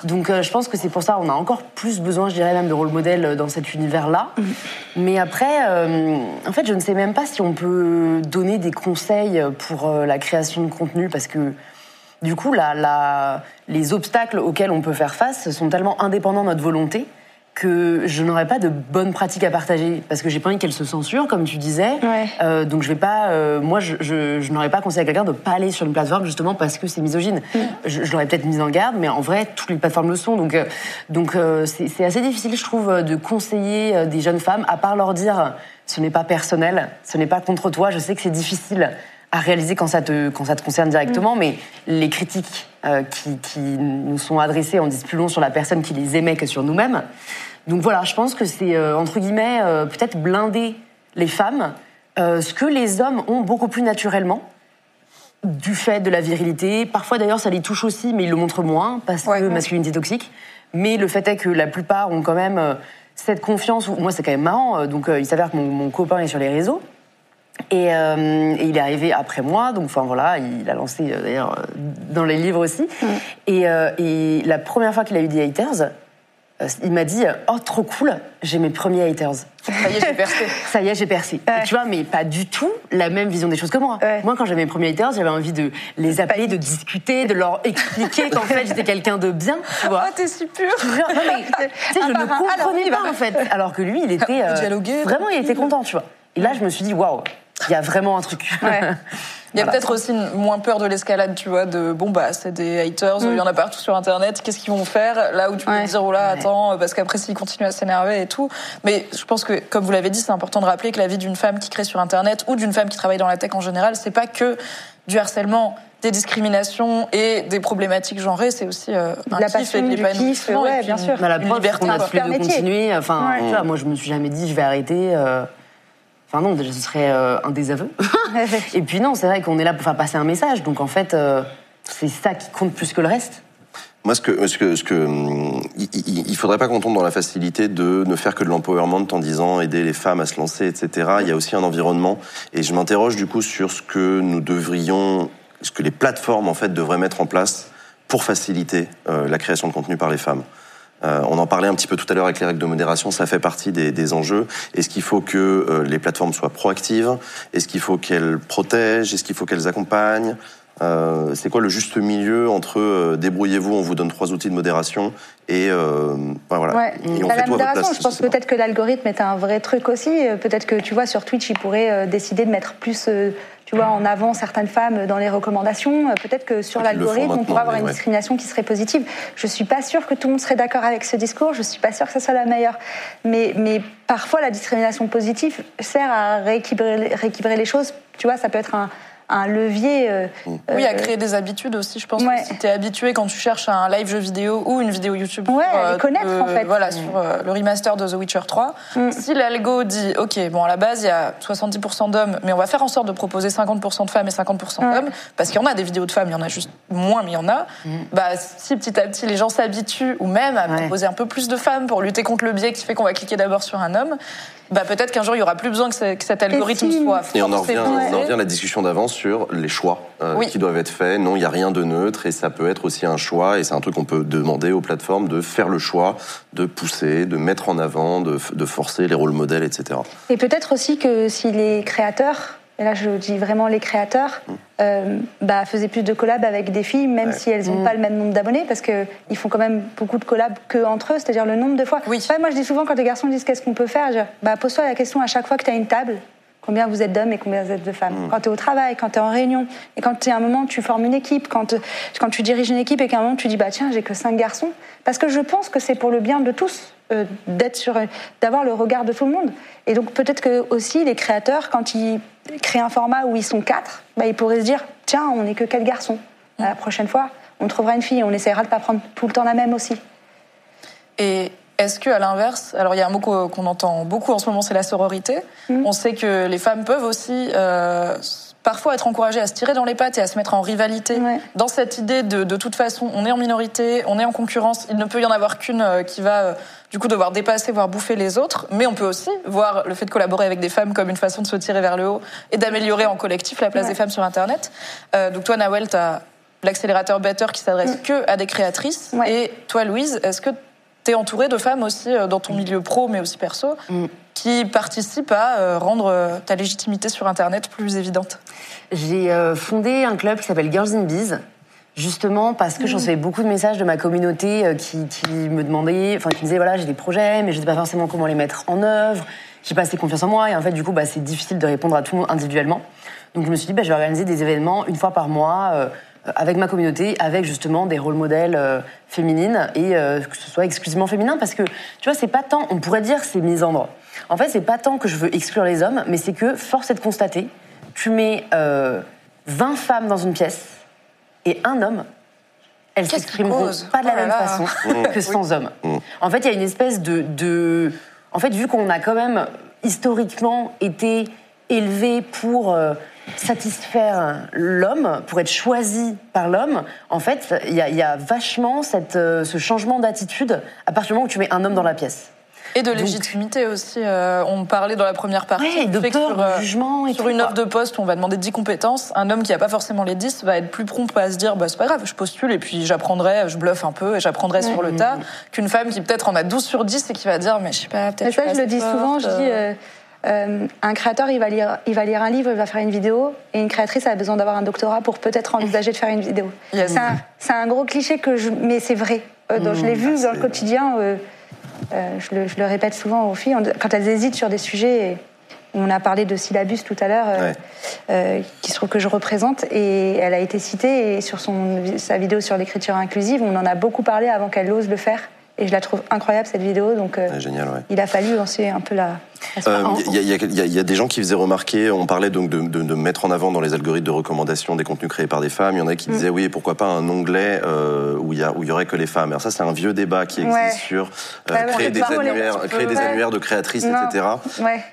Donc euh, je pense que c'est pour ça on a encore plus besoin, je dirais même, de rôle modèle dans cet univers-là. Mm. Mais après, en fait, je ne sais même pas si on peut donner des conseils pour la création de contenu parce que du coup, les obstacles auxquels on peut faire face sont tellement indépendants de notre volonté que je n'aurais pas de bonnes pratiques à partager parce que j'ai pas envie qu'elles se censurent, comme tu disais. Euh, donc je vais pas, euh, moi, je, n'aurais pas conseillé à quelqu'un de pas aller sur une plateforme justement parce que c'est misogyne. Mm. Je, l'aurais peut-être mise en garde, mais en vrai, toutes les plateformes le sont. Donc, euh, donc c'est assez difficile, je trouve, de conseiller des jeunes femmes à part leur dire ce n'est pas personnel, ce n'est pas contre toi. Je sais que c'est difficile à réaliser quand ça te, quand ça te concerne directement, mm. mais les critiques euh, qui, qui, nous sont adressées en disent plus long sur la personne qui les aimait que sur nous-mêmes. Donc voilà, je pense que c'est, euh, entre guillemets, euh, peut-être blinder les femmes, ce que les hommes ont beaucoup plus naturellement, du fait de la virilité. Parfois d'ailleurs, ça les touche aussi, mais ils le montrent moins, parce que masculinité toxique. Mais le fait est que la plupart ont quand même cette confiance. Moi, c'est quand même marrant. Donc, il s'avère que mon, mon copain est sur les réseaux. Euh, et, il est arrivé après moi, donc enfin voilà, il a lancé euh, d'ailleurs euh, dans les livres aussi. Mm. Et, la première fois qu'il a eu des haters, il m'a dit oh trop cool, j'ai mes premiers haters. Ça y est, j'ai percé. *laughs* Ça y est, j'ai percé. tu vois, mais pas du tout la même vision des choses que moi. Moi, quand j'avais mes premiers haters, j'avais envie de les appeler, de discuter, de leur expliquer qu'en fait j'étais quelqu'un de bien. Tu vois. Oh, t'es si pur. Non, mais, *laughs* tu sais, je ne comprenais pas en fait. Alors que lui, il *laughs* était vraiment, il était content, tu vois. Et là, je me suis dit waouh il y a vraiment un truc. Il y a *laughs* peut-être aussi moins peur de l'escalade, tu vois, de bon bah c'est des haters, il y en a partout sur internet, qu'est-ce qu'ils vont faire? Là où tu peux dire oh là attends parce qu'après s'ils continuent à s'énerver et tout. Mais je pense que comme vous l'avez dit, c'est important de rappeler que la vie d'une femme qui crée sur internet ou d'une femme qui travaille dans la tech en général, c'est pas que du harcèlement, des discriminations et des problématiques genrées, c'est aussi euh, un la kiff et de l'épanouissement. Ouais, bien sûr. la preuve, on a de continuer. Enfin, tu vois, moi je me suis jamais dit je vais arrêter. Euh, Enfin non, déjà ce serait euh, un désaveu. *laughs* et puis non, c'est vrai qu'on est là pour faire passer un message. Donc en fait, euh, c'est ça qui compte plus que le reste. Moi, ce que, ce que, ce que, hum, il, faudrait pas qu'on tombe dans la facilité de ne faire que de l'empowerment en disant aider les femmes à se lancer, etc. Il y a aussi un environnement, et je m'interroge du coup sur ce que nous devrions, ce que les plateformes en fait devraient mettre en place pour faciliter euh, la création de contenu par les femmes. Euh, on en parlait un petit peu tout à l'heure avec les règles de modération, ça fait partie des, enjeux. Est-ce qu'il faut que euh, les plateformes soient proactives? Est-ce qu'il faut qu'elles protègent? Est-ce qu'il faut qu'elles accompagnent? Euh, c'est quoi le juste milieu entre débrouillez-vous, on vous donne trois outils de modération et ben voilà. Et on bah, la modération, je pense peut-être que l'algorithme est un vrai truc aussi. Peut-être que tu vois sur Twitch, ils pourraient décider de mettre plus tu vois, en avant certaines femmes dans les recommandations. Euh, peut-être que sur l'algorithme, on pourrait avoir une discrimination qui serait positive. Je suis pas sûre que tout le monde serait d'accord avec ce discours. Je suis pas sûre que ça soit la meilleure. Mais, mais parfois, la discrimination positive sert à rééquilibrer, rééquilibrer les choses. Tu vois, ça peut être un, un levier. Euh, oui, à euh, créer des habitudes aussi. Je pense que si tu es habitué quand tu cherches un live jeu vidéo ou une vidéo YouTube, ouais, pour, connaître en fait. Voilà, sur le remaster de The Witcher 3, mm. si l'algo dit, ok, bon à la base il y a 70% d'hommes, mais on va faire en sorte de proposer 50% de femmes et 50% d'hommes, parce qu'il y en a des vidéos de femmes, il y en a juste moins, mais il y en a. Mm. Bah si petit à petit les gens s'habituent, ou même à proposer un peu plus de femmes pour lutter contre le biais qui fait qu'on va cliquer d'abord sur un homme, bah, peut-être qu'un jour il y aura plus besoin que, cet algorithme soit. Et on en revient, on en revient à la discussion d'avant sur les choix euh, qui doivent être faits. Non, il n'y a rien de neutre et ça peut être aussi un choix et c'est un truc qu'on peut demander aux plateformes de faire le choix, de pousser, de mettre en avant, de, de forcer les rôles modèles, etc. Et peut-être aussi que si les créateurs et là je dis vraiment les créateurs, euh, bah, faisaient plus de collabs avec des filles, même si elles n'ont pas le même nombre d'abonnés, parce qu'ils font quand même beaucoup de collabs que entre eux, c'est-à-dire le nombre de fois. Oui. Ouais, moi je dis souvent quand les garçons disent qu'est-ce qu'on peut faire, je dis, bah, pose-toi la question à chaque fois que tu as une table. Combien vous êtes d'hommes et combien vous êtes de femmes Quand tu es au travail, quand tu es en réunion, et quand tu un moment tu formes une équipe, quand, quand tu diriges une équipe et qu'à un moment tu dis bah tiens j'ai que cinq garçons, parce que je pense que c'est pour le bien de tous euh, d'être sur, d'avoir le regard de tout le monde. Et donc peut-être que aussi les créateurs quand ils créent un format où ils sont quatre, bah, ils pourraient se dire tiens on n'est que quatre garçons. La prochaine fois on trouvera une fille, on essaiera de pas prendre tout le temps la même aussi. Et est-ce que, à l'inverse, alors il y a un mot qu'on entend beaucoup en ce moment, c'est la sororité. On sait que les femmes peuvent aussi euh, parfois être encouragées à se tirer dans les pattes et à se mettre en rivalité. Ouais. Dans cette idée de, de toute façon, on est en minorité, on est en concurrence, il ne peut y en avoir qu'une euh, qui va euh, du coup devoir dépasser, voire bouffer les autres. Mais on peut aussi voir le fait de collaborer avec des femmes comme une façon de se tirer vers le haut et d'améliorer en collectif la place Ouais. des femmes sur Internet. Euh, donc toi, Nawel, tu as l'accélérateur Better qui s'adresse que à des créatrices. Ouais. Et toi, Louise, est-ce que tu es entourée de femmes aussi euh, dans ton milieu pro, mais aussi perso, qui participent à euh, rendre euh, ta légitimité sur Internet plus évidente J'ai fondé un club qui s'appelle Girls in Biz, justement parce que je recevais beaucoup de messages de ma communauté qui, qui me demandaient, enfin qui me disaient voilà j'ai des projets mais je sais pas forcément comment les mettre en œuvre, j'ai pas assez confiance en moi et en fait du coup bah, c'est difficile de répondre à tout le monde individuellement. Donc je me suis dit bah, je vais organiser des événements une fois par mois. euh, avec ma communauté, avec justement des rôles modèles euh, féminines et euh, que ce soit exclusivement féminin parce que tu vois c'est pas tant, on pourrait dire c'est misandre. En fait c'est pas tant que je veux exclure les hommes, mais c'est que force est de constater, tu mets euh, 20 femmes dans une pièce et un homme, elles s'exprimeront pas de la Oh même là. façon *laughs* que 100 hommes. En fait, il y a une espèce de, de... En fait, vu qu'on a quand même historiquement été élevé pour euh, satisfaire l'homme, pour être choisi par l'homme, en fait, il y a, il y a vachement cette, euh, ce changement d'attitude à partir du moment où tu mets un homme dans la pièce. Et de légitimité aussi. euh, on parlait dans la première partie. Ouais, de fait que peur, sur, de euh, jugement et Sur tout, une offre de poste où on va demander 10 compétences, un homme qui n'a pas forcément les 10 va être plus prompt à se dire bah, c'est pas grave, je postule et puis j'apprendrai, je bluffe un peu et j'apprendrai sur le tas, qu'une femme qui peut-être en a 12 sur 10 et qui va dire mais je sais pas, peut-être. Mais ça, suis je pas le dis souvent, je dis, euh. un créateur, il va, lire, il va lire un livre, il va faire une vidéo, et une créatrice a besoin d'avoir un doctorat pour peut-être envisager de faire une vidéo. Yes. C'est un, gros cliché, que je, mais c'est vrai. Euh, donc, je l'ai vu dans le quotidien, euh, je, le, je le répète souvent aux filles, quand elles hésitent sur des sujets, et on a parlé de syllabus tout à l'heure, Ouais. qui se trouve que je représente, et elle a été citée, et sur son, sa vidéo sur l'écriture inclusive, on en a beaucoup parlé avant qu'elle ose le faire. Et je la trouve incroyable cette vidéo, donc euh, Ouais, génial, ouais. il a fallu lancer un peu la. Euh, Il y, a- y y y des gens qui faisaient remarquer, on parlait donc de, de- de mettre en avant dans les algorithmes de recommandation des contenus créés par des femmes. Il y en a Mm. qui disaient oui, pourquoi pas un onglet euh, où il y aurait que les femmes. Alors ça, c'est un vieux débat qui existe Ouais. sur Ouais, ouais, créer des annuaires, créer des annuaires de créatrices, Non. etc.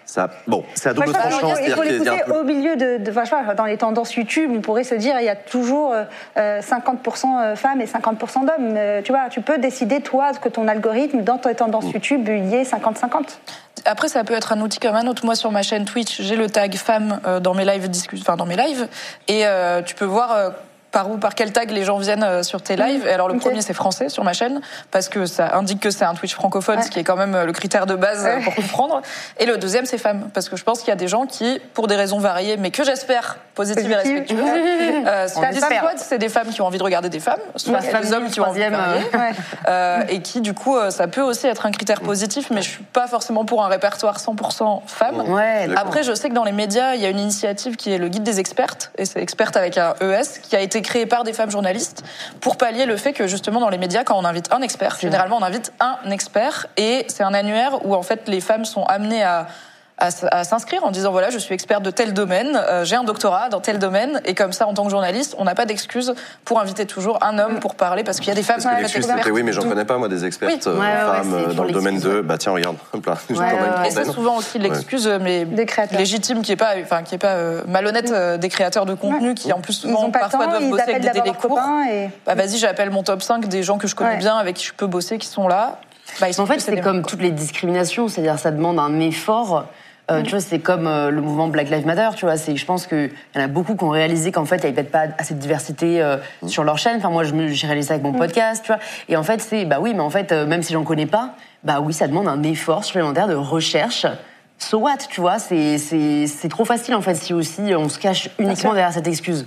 Ça, bon, c'est à double tranchant. il faut l'écouter peu- au milieu de, de enfin, dans les tendances YouTube, on pourrait se dire il y a toujours euh, euh, 50% femmes et 50% d'hommes. Tu vois, tu peux décider toi que ton algorithme dans tes tendances Mm. YouTube il y ait 50-50. Après, ça peut être un outil comme un autre. Moi, sur ma chaîne Twitch, j'ai le tag femme euh, dans mes lives enfin dans mes lives, et euh, tu peux voir. Par où, par quel tag les gens viennent euh, sur tes lives. Et alors le premier c'est français sur ma chaîne parce que ça indique que c'est un Twitch francophone, Ouais. ce qui est quand même euh, le critère de base euh, Ouais. pour comprendre. Et le deuxième c'est femme parce que je pense qu'il y a des gens qui, pour des raisons variées, mais que j'espère positives et respectueuses, euh, *laughs* c'est des femmes qui ont envie de regarder des femmes, soit des hommes qui ont envie de varier. Ouais. Euh, et qui du coup ça peut aussi être un critère positif mais je suis pas forcément pour un répertoire 100% femmes après je sais que dans les médias il y a une initiative qui est le guide des expertes et c'est experte avec un ES qui a été créé par des femmes journalistes pour pallier le fait que justement dans les médias quand on invite un expert généralement on invite un expert et c'est un annuaire où en fait les femmes sont amenées à à, à s'inscrire en disant voilà je suis experte de tel domaine, euh, j'ai un doctorat dans tel domaine et comme ça en tant que journaliste on n'a pas d'excuse pour inviter toujours un homme pour parler parce qu'il y a des femmes Parce que qui peuvent l'excuse, oui, mais j'en connais pas, moi, des expertes Oui. euh, Ouais, ouais, ouais, femmes c'est euh, dans le domaine de. ouais. Bah tiens, regarde, Ouais, ouais, ouais. Et c'est souvent aussi l'excuse, euh, mais Des créateurs. légitime, qui est pas, enfin, qui est pas euh, malhonnête euh, des créateurs de contenu, Ouais. qui en plus souvent parfois temps, doivent ils bosser avec des délais courts. et. Bah vas-y, j'appelle mon top 5 des gens que je connais Ouais. bien, avec qui je peux bosser, qui sont là. Bah, ils sont En fait, c'est comme toutes les discriminations, c'est-à-dire ça demande un effort. Euh, Mm. Tu vois, c'est comme euh, le mouvement Black Lives Matter, tu vois. C'est, je pense qu'il y en a beaucoup qui ont réalisé qu'en fait, il n'y avait peut-être pas assez de diversité euh, sur leur chaîne. Enfin, moi, j'ai réalisé ça avec Mm. mon podcast, tu vois. Et en fait, c'est, bah oui, mais en fait, même si j'en connais pas, bah oui, ça demande un effort supplémentaire de recherche so what, tu vois, c'est c'est c'est trop facile en fait si aussi on se cache uniquement derrière cette excuse.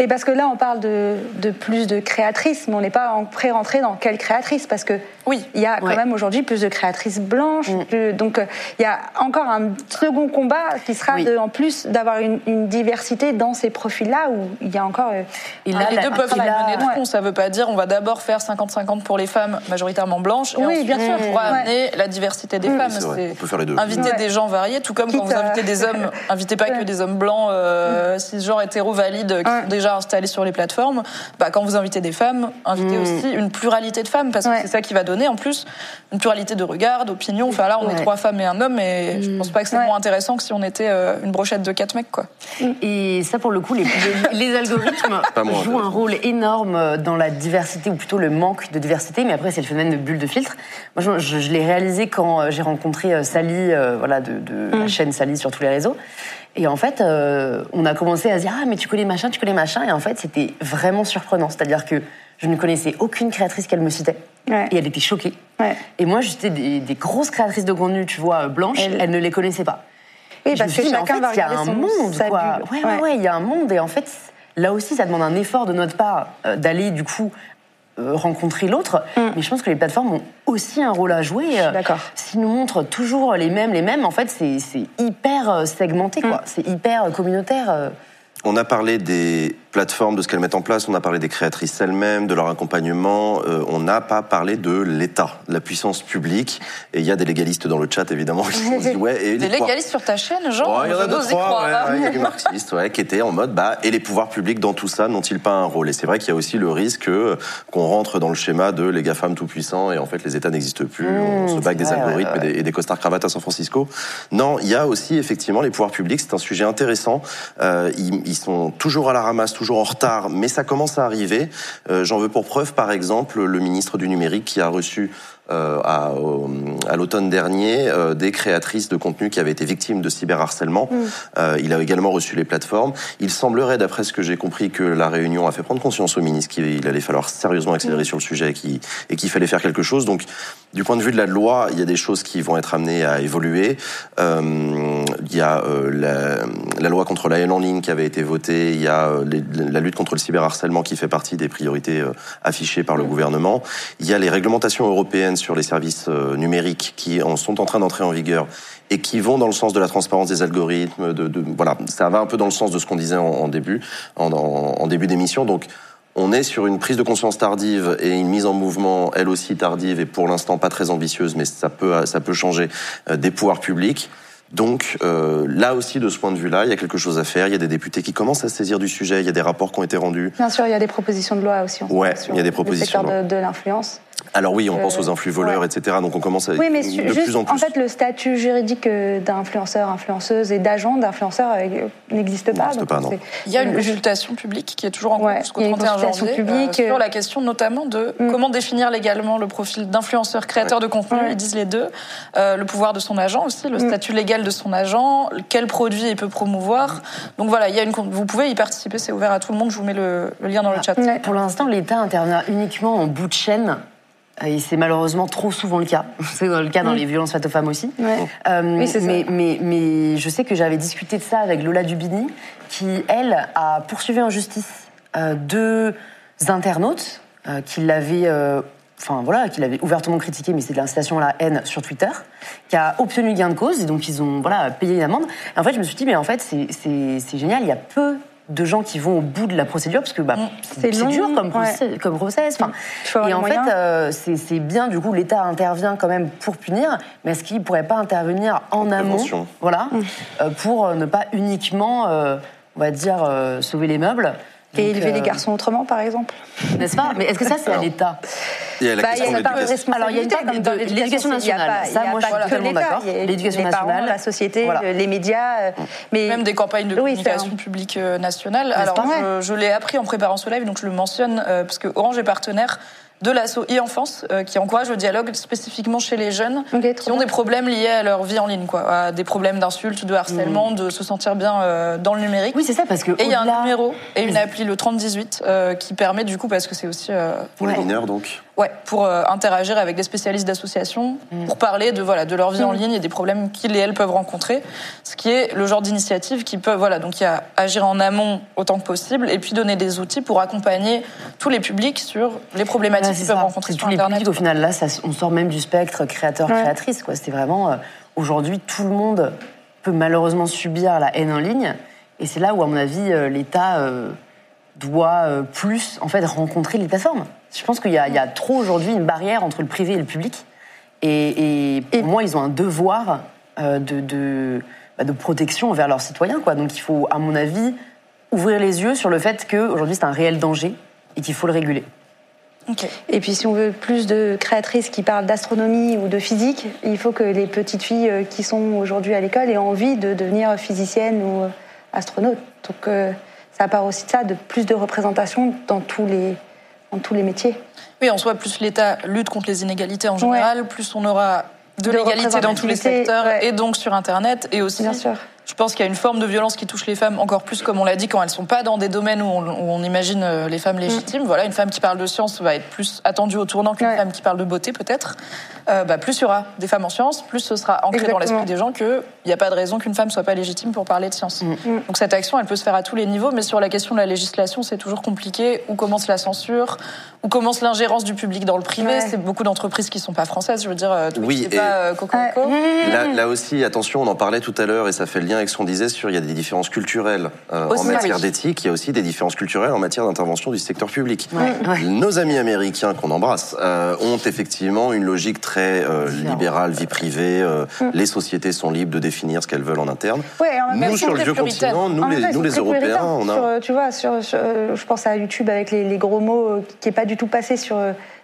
Et parce que là, on parle de, de plus de créatrices, mais on n'est pas en pré-rentré dans quelle créatrice, parce que Oui. il y a quand Ouais. même aujourd'hui plus de créatrices blanches. plus- donc, euh, il y a encore un second combat qui sera Oui. de, en plus d'avoir une, une diversité dans ces profils-là où il y a encore. euh, Et les deux peuvent mener de ouais. front. Ça veut pas dire on va d'abord faire 50-50 pour les femmes majoritairement blanches. Et Oui, ensuite, bien sûr. On pourra Ouais. amener la diversité des femmes. c'est vrai. On peut faire les deux. Inviter Ouais. des gens variés, tout comme quand vous à- invitez des hommes, invitez pas que des hommes blancs, euh, cisgenres, hétéros, valides, qui Ouais. sont déjà installés sur les plateformes. Bah, quand vous invitez des femmes, invitez aussi une pluralité de femmes, parce que Ouais. c'est ça qui va donner en plus une pluralité de regards, d'opinions. Enfin là, on est trois femmes et un homme, et je pense pas que c'est Ouais. moins intéressant que si on était euh, une brochette de quatre mecs, quoi. Et ça, pour le coup, les, les, les algorithmes *laughs* jouent un rôle énorme dans la diversité, ou plutôt le manque de diversité. Mais après, c'est le phénomène de bulle de filtre. Moi, je, je- je l'ai réalisé quand euh, j'ai rencontré euh, Sally, euh, voilà, de, de la chaîne Sally sur tous les réseaux. Et en fait, euh, on a commencé à se dire ah mais tu connais machin, tu connais machin. Et en fait, c'était vraiment surprenant. C'est-à-dire que je ne connaissais aucune créatrice qu'elle me citait. Ouais. Et elle était choquée. Ouais. Et moi, j'étais des, des grosses créatrices de contenu, tu vois, blanches. Elle- Elle, ne les connaissait pas. Oui, parce que chacun va il y a un monde, quoi. Ouais, ouais, ouais, il y a un monde. Et en fait, là aussi, ça demande un effort de notre part euh, d'aller, du coup, euh, rencontrer l'autre. Mais je pense que les plateformes ont aussi un rôle à jouer. Euh, d'accord. S'ils nous montrent toujours les mêmes, les mêmes, en fait, c'est c'est hyper euh, segmenté, quoi. C'est hyper euh, communautaire. euh. On a parlé des plateformes, de ce qu'elles mettent en place, on a parlé des créatrices elles-mêmes, de leur accompagnement, euh, on n'a pas parlé de l'État, de la puissance publique. Et il y a des légalistes dans le chat, évidemment, qui se sont dit, *laughs* ouais, et Des légalistes sur ta chaîne, genre il y en a deux, trois, croire. ouais, ouais, il y a des *laughs* marxistes ouais, qui étaient en mode bah et les pouvoirs publics dans tout ça n'ont-ils pas un rôle? Et c'est vrai qu'il y a aussi le risque euh, qu'on rentre dans le schéma de les GAFAM tout puissants et en fait les États n'existent plus, on se bague des algorithmes ouais, ouais. Et, des, des costards cravates à San Francisco. Non, il y a aussi effectivement les pouvoirs publics, c'est un sujet intéressant. Euh, ils, ils sont toujours à la ramasse, toujours en retard, mais ça commence à arriver. Euh, J'en veux pour preuve par exemple le ministre du numérique qui a reçu euh, à, au- à l'automne dernier euh, des créatrices de contenu qui avaient été victimes de cyberharcèlement. Euh, il a également reçu les plateformes. Il semblerait, d'après ce que j'ai compris, que la réunion a fait prendre conscience au ministre qu'il allait falloir sérieusement accélérer sur le sujet et qu'il fallait faire quelque chose. Donc, du point de vue de la loi, il y a des choses qui vont être amenées à évoluer. Euh, il y a euh, la, la loi contre la haine en ligne qui avait été votée. Il y a euh, les- la lutte contre le cyberharcèlement qui fait partie des priorités euh, affichées par le gouvernement. Il y a les réglementations européennes sur les services euh, numériques qui en sont en train d'entrer en vigueur et qui vont dans le sens de la transparence des algorithmes. De, de- voilà, ça va un peu dans le sens de ce qu'on disait en, en début, en, en- en début d'émission. Donc on est sur une prise de conscience tardive et une mise en mouvement, elle aussi tardive et pour l'instant pas très ambitieuse, mais ça peut, ça peut changer euh, des pouvoirs publics. Donc euh, là aussi, de ce point de vue-là, il y a quelque chose à faire. Il y a des députés qui commencent à se saisir du sujet. Il y a des rapports qui ont été rendus. Bien sûr, il y a des propositions de loi aussi. en ce Ouais, il y a des le propositions secteur de de, de l'influence. Alors oui, on Euh, pense aux influx voleurs, ouais. etc. Donc on commence à Oui, mais de plus en plus. fait, le statut juridique euh, d'influenceur, influenceuse et d'agent d'influenceur euh, n'existe pas. Pas, non. Il y a une consultation publique qui est toujours en cours Ouais, jusqu'au il y a une 31 consultation janvier publique, euh, sur euh, la question notamment de Mm. comment définir légalement le profil d'influenceur créateur de contenu, Ouais. ils disent les deux, Euh, le pouvoir de son agent aussi, le Mm. statut légal de son agent, quel produit il peut promouvoir. Donc voilà, il y a une vous pouvez y participer, c'est ouvert à tout le monde, je vous mets le, le lien dans le chat. Ouais. Pour l'instant, l'État intervient uniquement en bout de chaîne. Et c'est malheureusement trop souvent le cas. *laughs* C'est le cas dans les violences faites aux femmes aussi. Ouais. Euh, Oui, mais, mais, mais je sais que j'avais discuté de ça avec Lola Dubini, qui, elle, a poursuivi en justice euh, deux internautes euh, qui l'avaient. euh, Enfin voilà, qui l'avaient ouvertement critiqué, mais c'est de l'incitation à la haine sur Twitter, qui a obtenu gain de cause, et donc ils ont voilà, payé une amende. Et en fait, je me suis dit, mais en fait, c'est génial, il y a peu de gens qui vont au bout de la procédure, parce que bah, C'est c'est dur comme, ouais. comme process. Enfin, avoir et en fait, euh, c'est bien, du coup, l'État intervient quand même pour punir, mais est-ce qu'il ne pourrait pas intervenir en amont voilà, euh, pour euh, ne pas uniquement, euh, on va dire, euh, sauver les meubles Et élever euh, les garçons autrement, par exemple. N'est-ce pas? Mais est-ce que ça, c'est à l'État? Il y a la Bah, question y a de l'éducation. Alors, il y a une part de- l'éducation nationale. pas- Ça, moi, je suis totalement d'accord. L'éducation parents, nationale. la société, Voilà. les médias. euh, Mais Même des campagnes de communication publique euh, nationale. c'est Alors, pas vrai. je, je l'ai appris en préparant ce live, donc je le mentionne, euh, parce que Orange est partenaire de l'asso e-enfance, euh, qui encourage le dialogue spécifiquement chez les jeunes Ok, trop qui ont bien. des problèmes liés à leur vie en ligne, quoi, à des problèmes d'insultes, de harcèlement, de se sentir bien euh, dans le numérique. Oui, c'est ça, parce que. Et il y a un numéro et une appli, le 3018, euh, qui permet du coup, parce que c'est aussi... euh, Pour les mineurs, donc. Ouais, pour euh, interagir avec des spécialistes d'associations, pour parler de voilà de leur vie en ligne et des problèmes qu'ils et elles peuvent rencontrer. Ce qui est le genre d'initiative qui peut voilà donc il y a agir en amont autant que possible et puis donner des outils pour accompagner tous les publics sur les problématiques Ouais, qu'ils peuvent ça. rencontrer sur tous les internet. publics, au final, là, ça, on sort même du spectre créateur-créatrice. quoi. C'est vraiment. euh, Aujourd'hui, tout le monde peut malheureusement subir la haine en ligne. Et c'est là où, à mon avis, euh, l'État euh, doit plus en fait rencontrer les plateformes. Je pense qu'il y, a- trop aujourd'hui une barrière entre le privé et le public. Et, et pour moi, ils ont un devoir euh, bah, de protection envers leurs citoyens. Quoi. Donc il faut, à mon avis, ouvrir les yeux sur le fait qu'aujourd'hui, c'est un réel danger et qu'il faut le réguler. Ok. Et puis si on veut plus de créatrices qui parlent d'astronomie ou de physique, il faut que les petites filles euh, qui sont aujourd'hui à l'école aient envie de devenir physicienne ou euh, astronaute. Donc ça part aussi de ça, de plus de représentation dans tous les, dans tous les métiers. Oui, en soi, plus l'État lutte contre les inégalités en général, plus on aura de, De l'égalité dans tous les secteurs ouais. et donc sur Internet et aussi. Bien sûr. Je pense qu'il y a une forme de violence qui touche les femmes encore plus, comme on l'a dit, quand elles sont pas dans des domaines où on, où on imagine euh, les femmes légitimes. Voilà, une femme qui parle de science va être plus attendue au tournant qu'une Ouais. femme qui parle de beauté, peut-être. Euh, bah, plus il y aura des femmes en sciences, plus ce sera ancré dans l'esprit des gens qu'il n'y a pas de raison qu'une femme soit pas légitime pour parler de science. Donc cette action, elle peut se faire à tous les niveaux, mais sur la question de la législation, c'est toujours compliqué. Où commence la censure? Où commence l'ingérence du public dans le privé? Ouais. C'est beaucoup d'entreprises qui sont pas françaises. Je veux dire, euh, Twitch, Oui, c'est et- pas euh. Là, là aussi, attention, on en parlait tout à l'heure et ça fait le lien avec ce qu'on disait sur il y a des différences culturelles euh, en matière d'éthique, il y a aussi des différences culturelles en matière d'intervention du secteur public. Ouais. Nos amis américains qu'on embrasse euh, ont effectivement une logique très euh, libérale, vie privée. euh, Les sociétés sont libres de définir ce qu'elles veulent en interne. Ouais, en Nous, sur le vieux continent, nous, En les, nous, Européens, on a. Sur, tu vois, sur, sur, je pense à YouTube avec les, les gros mots qui est pas du tout passé sur,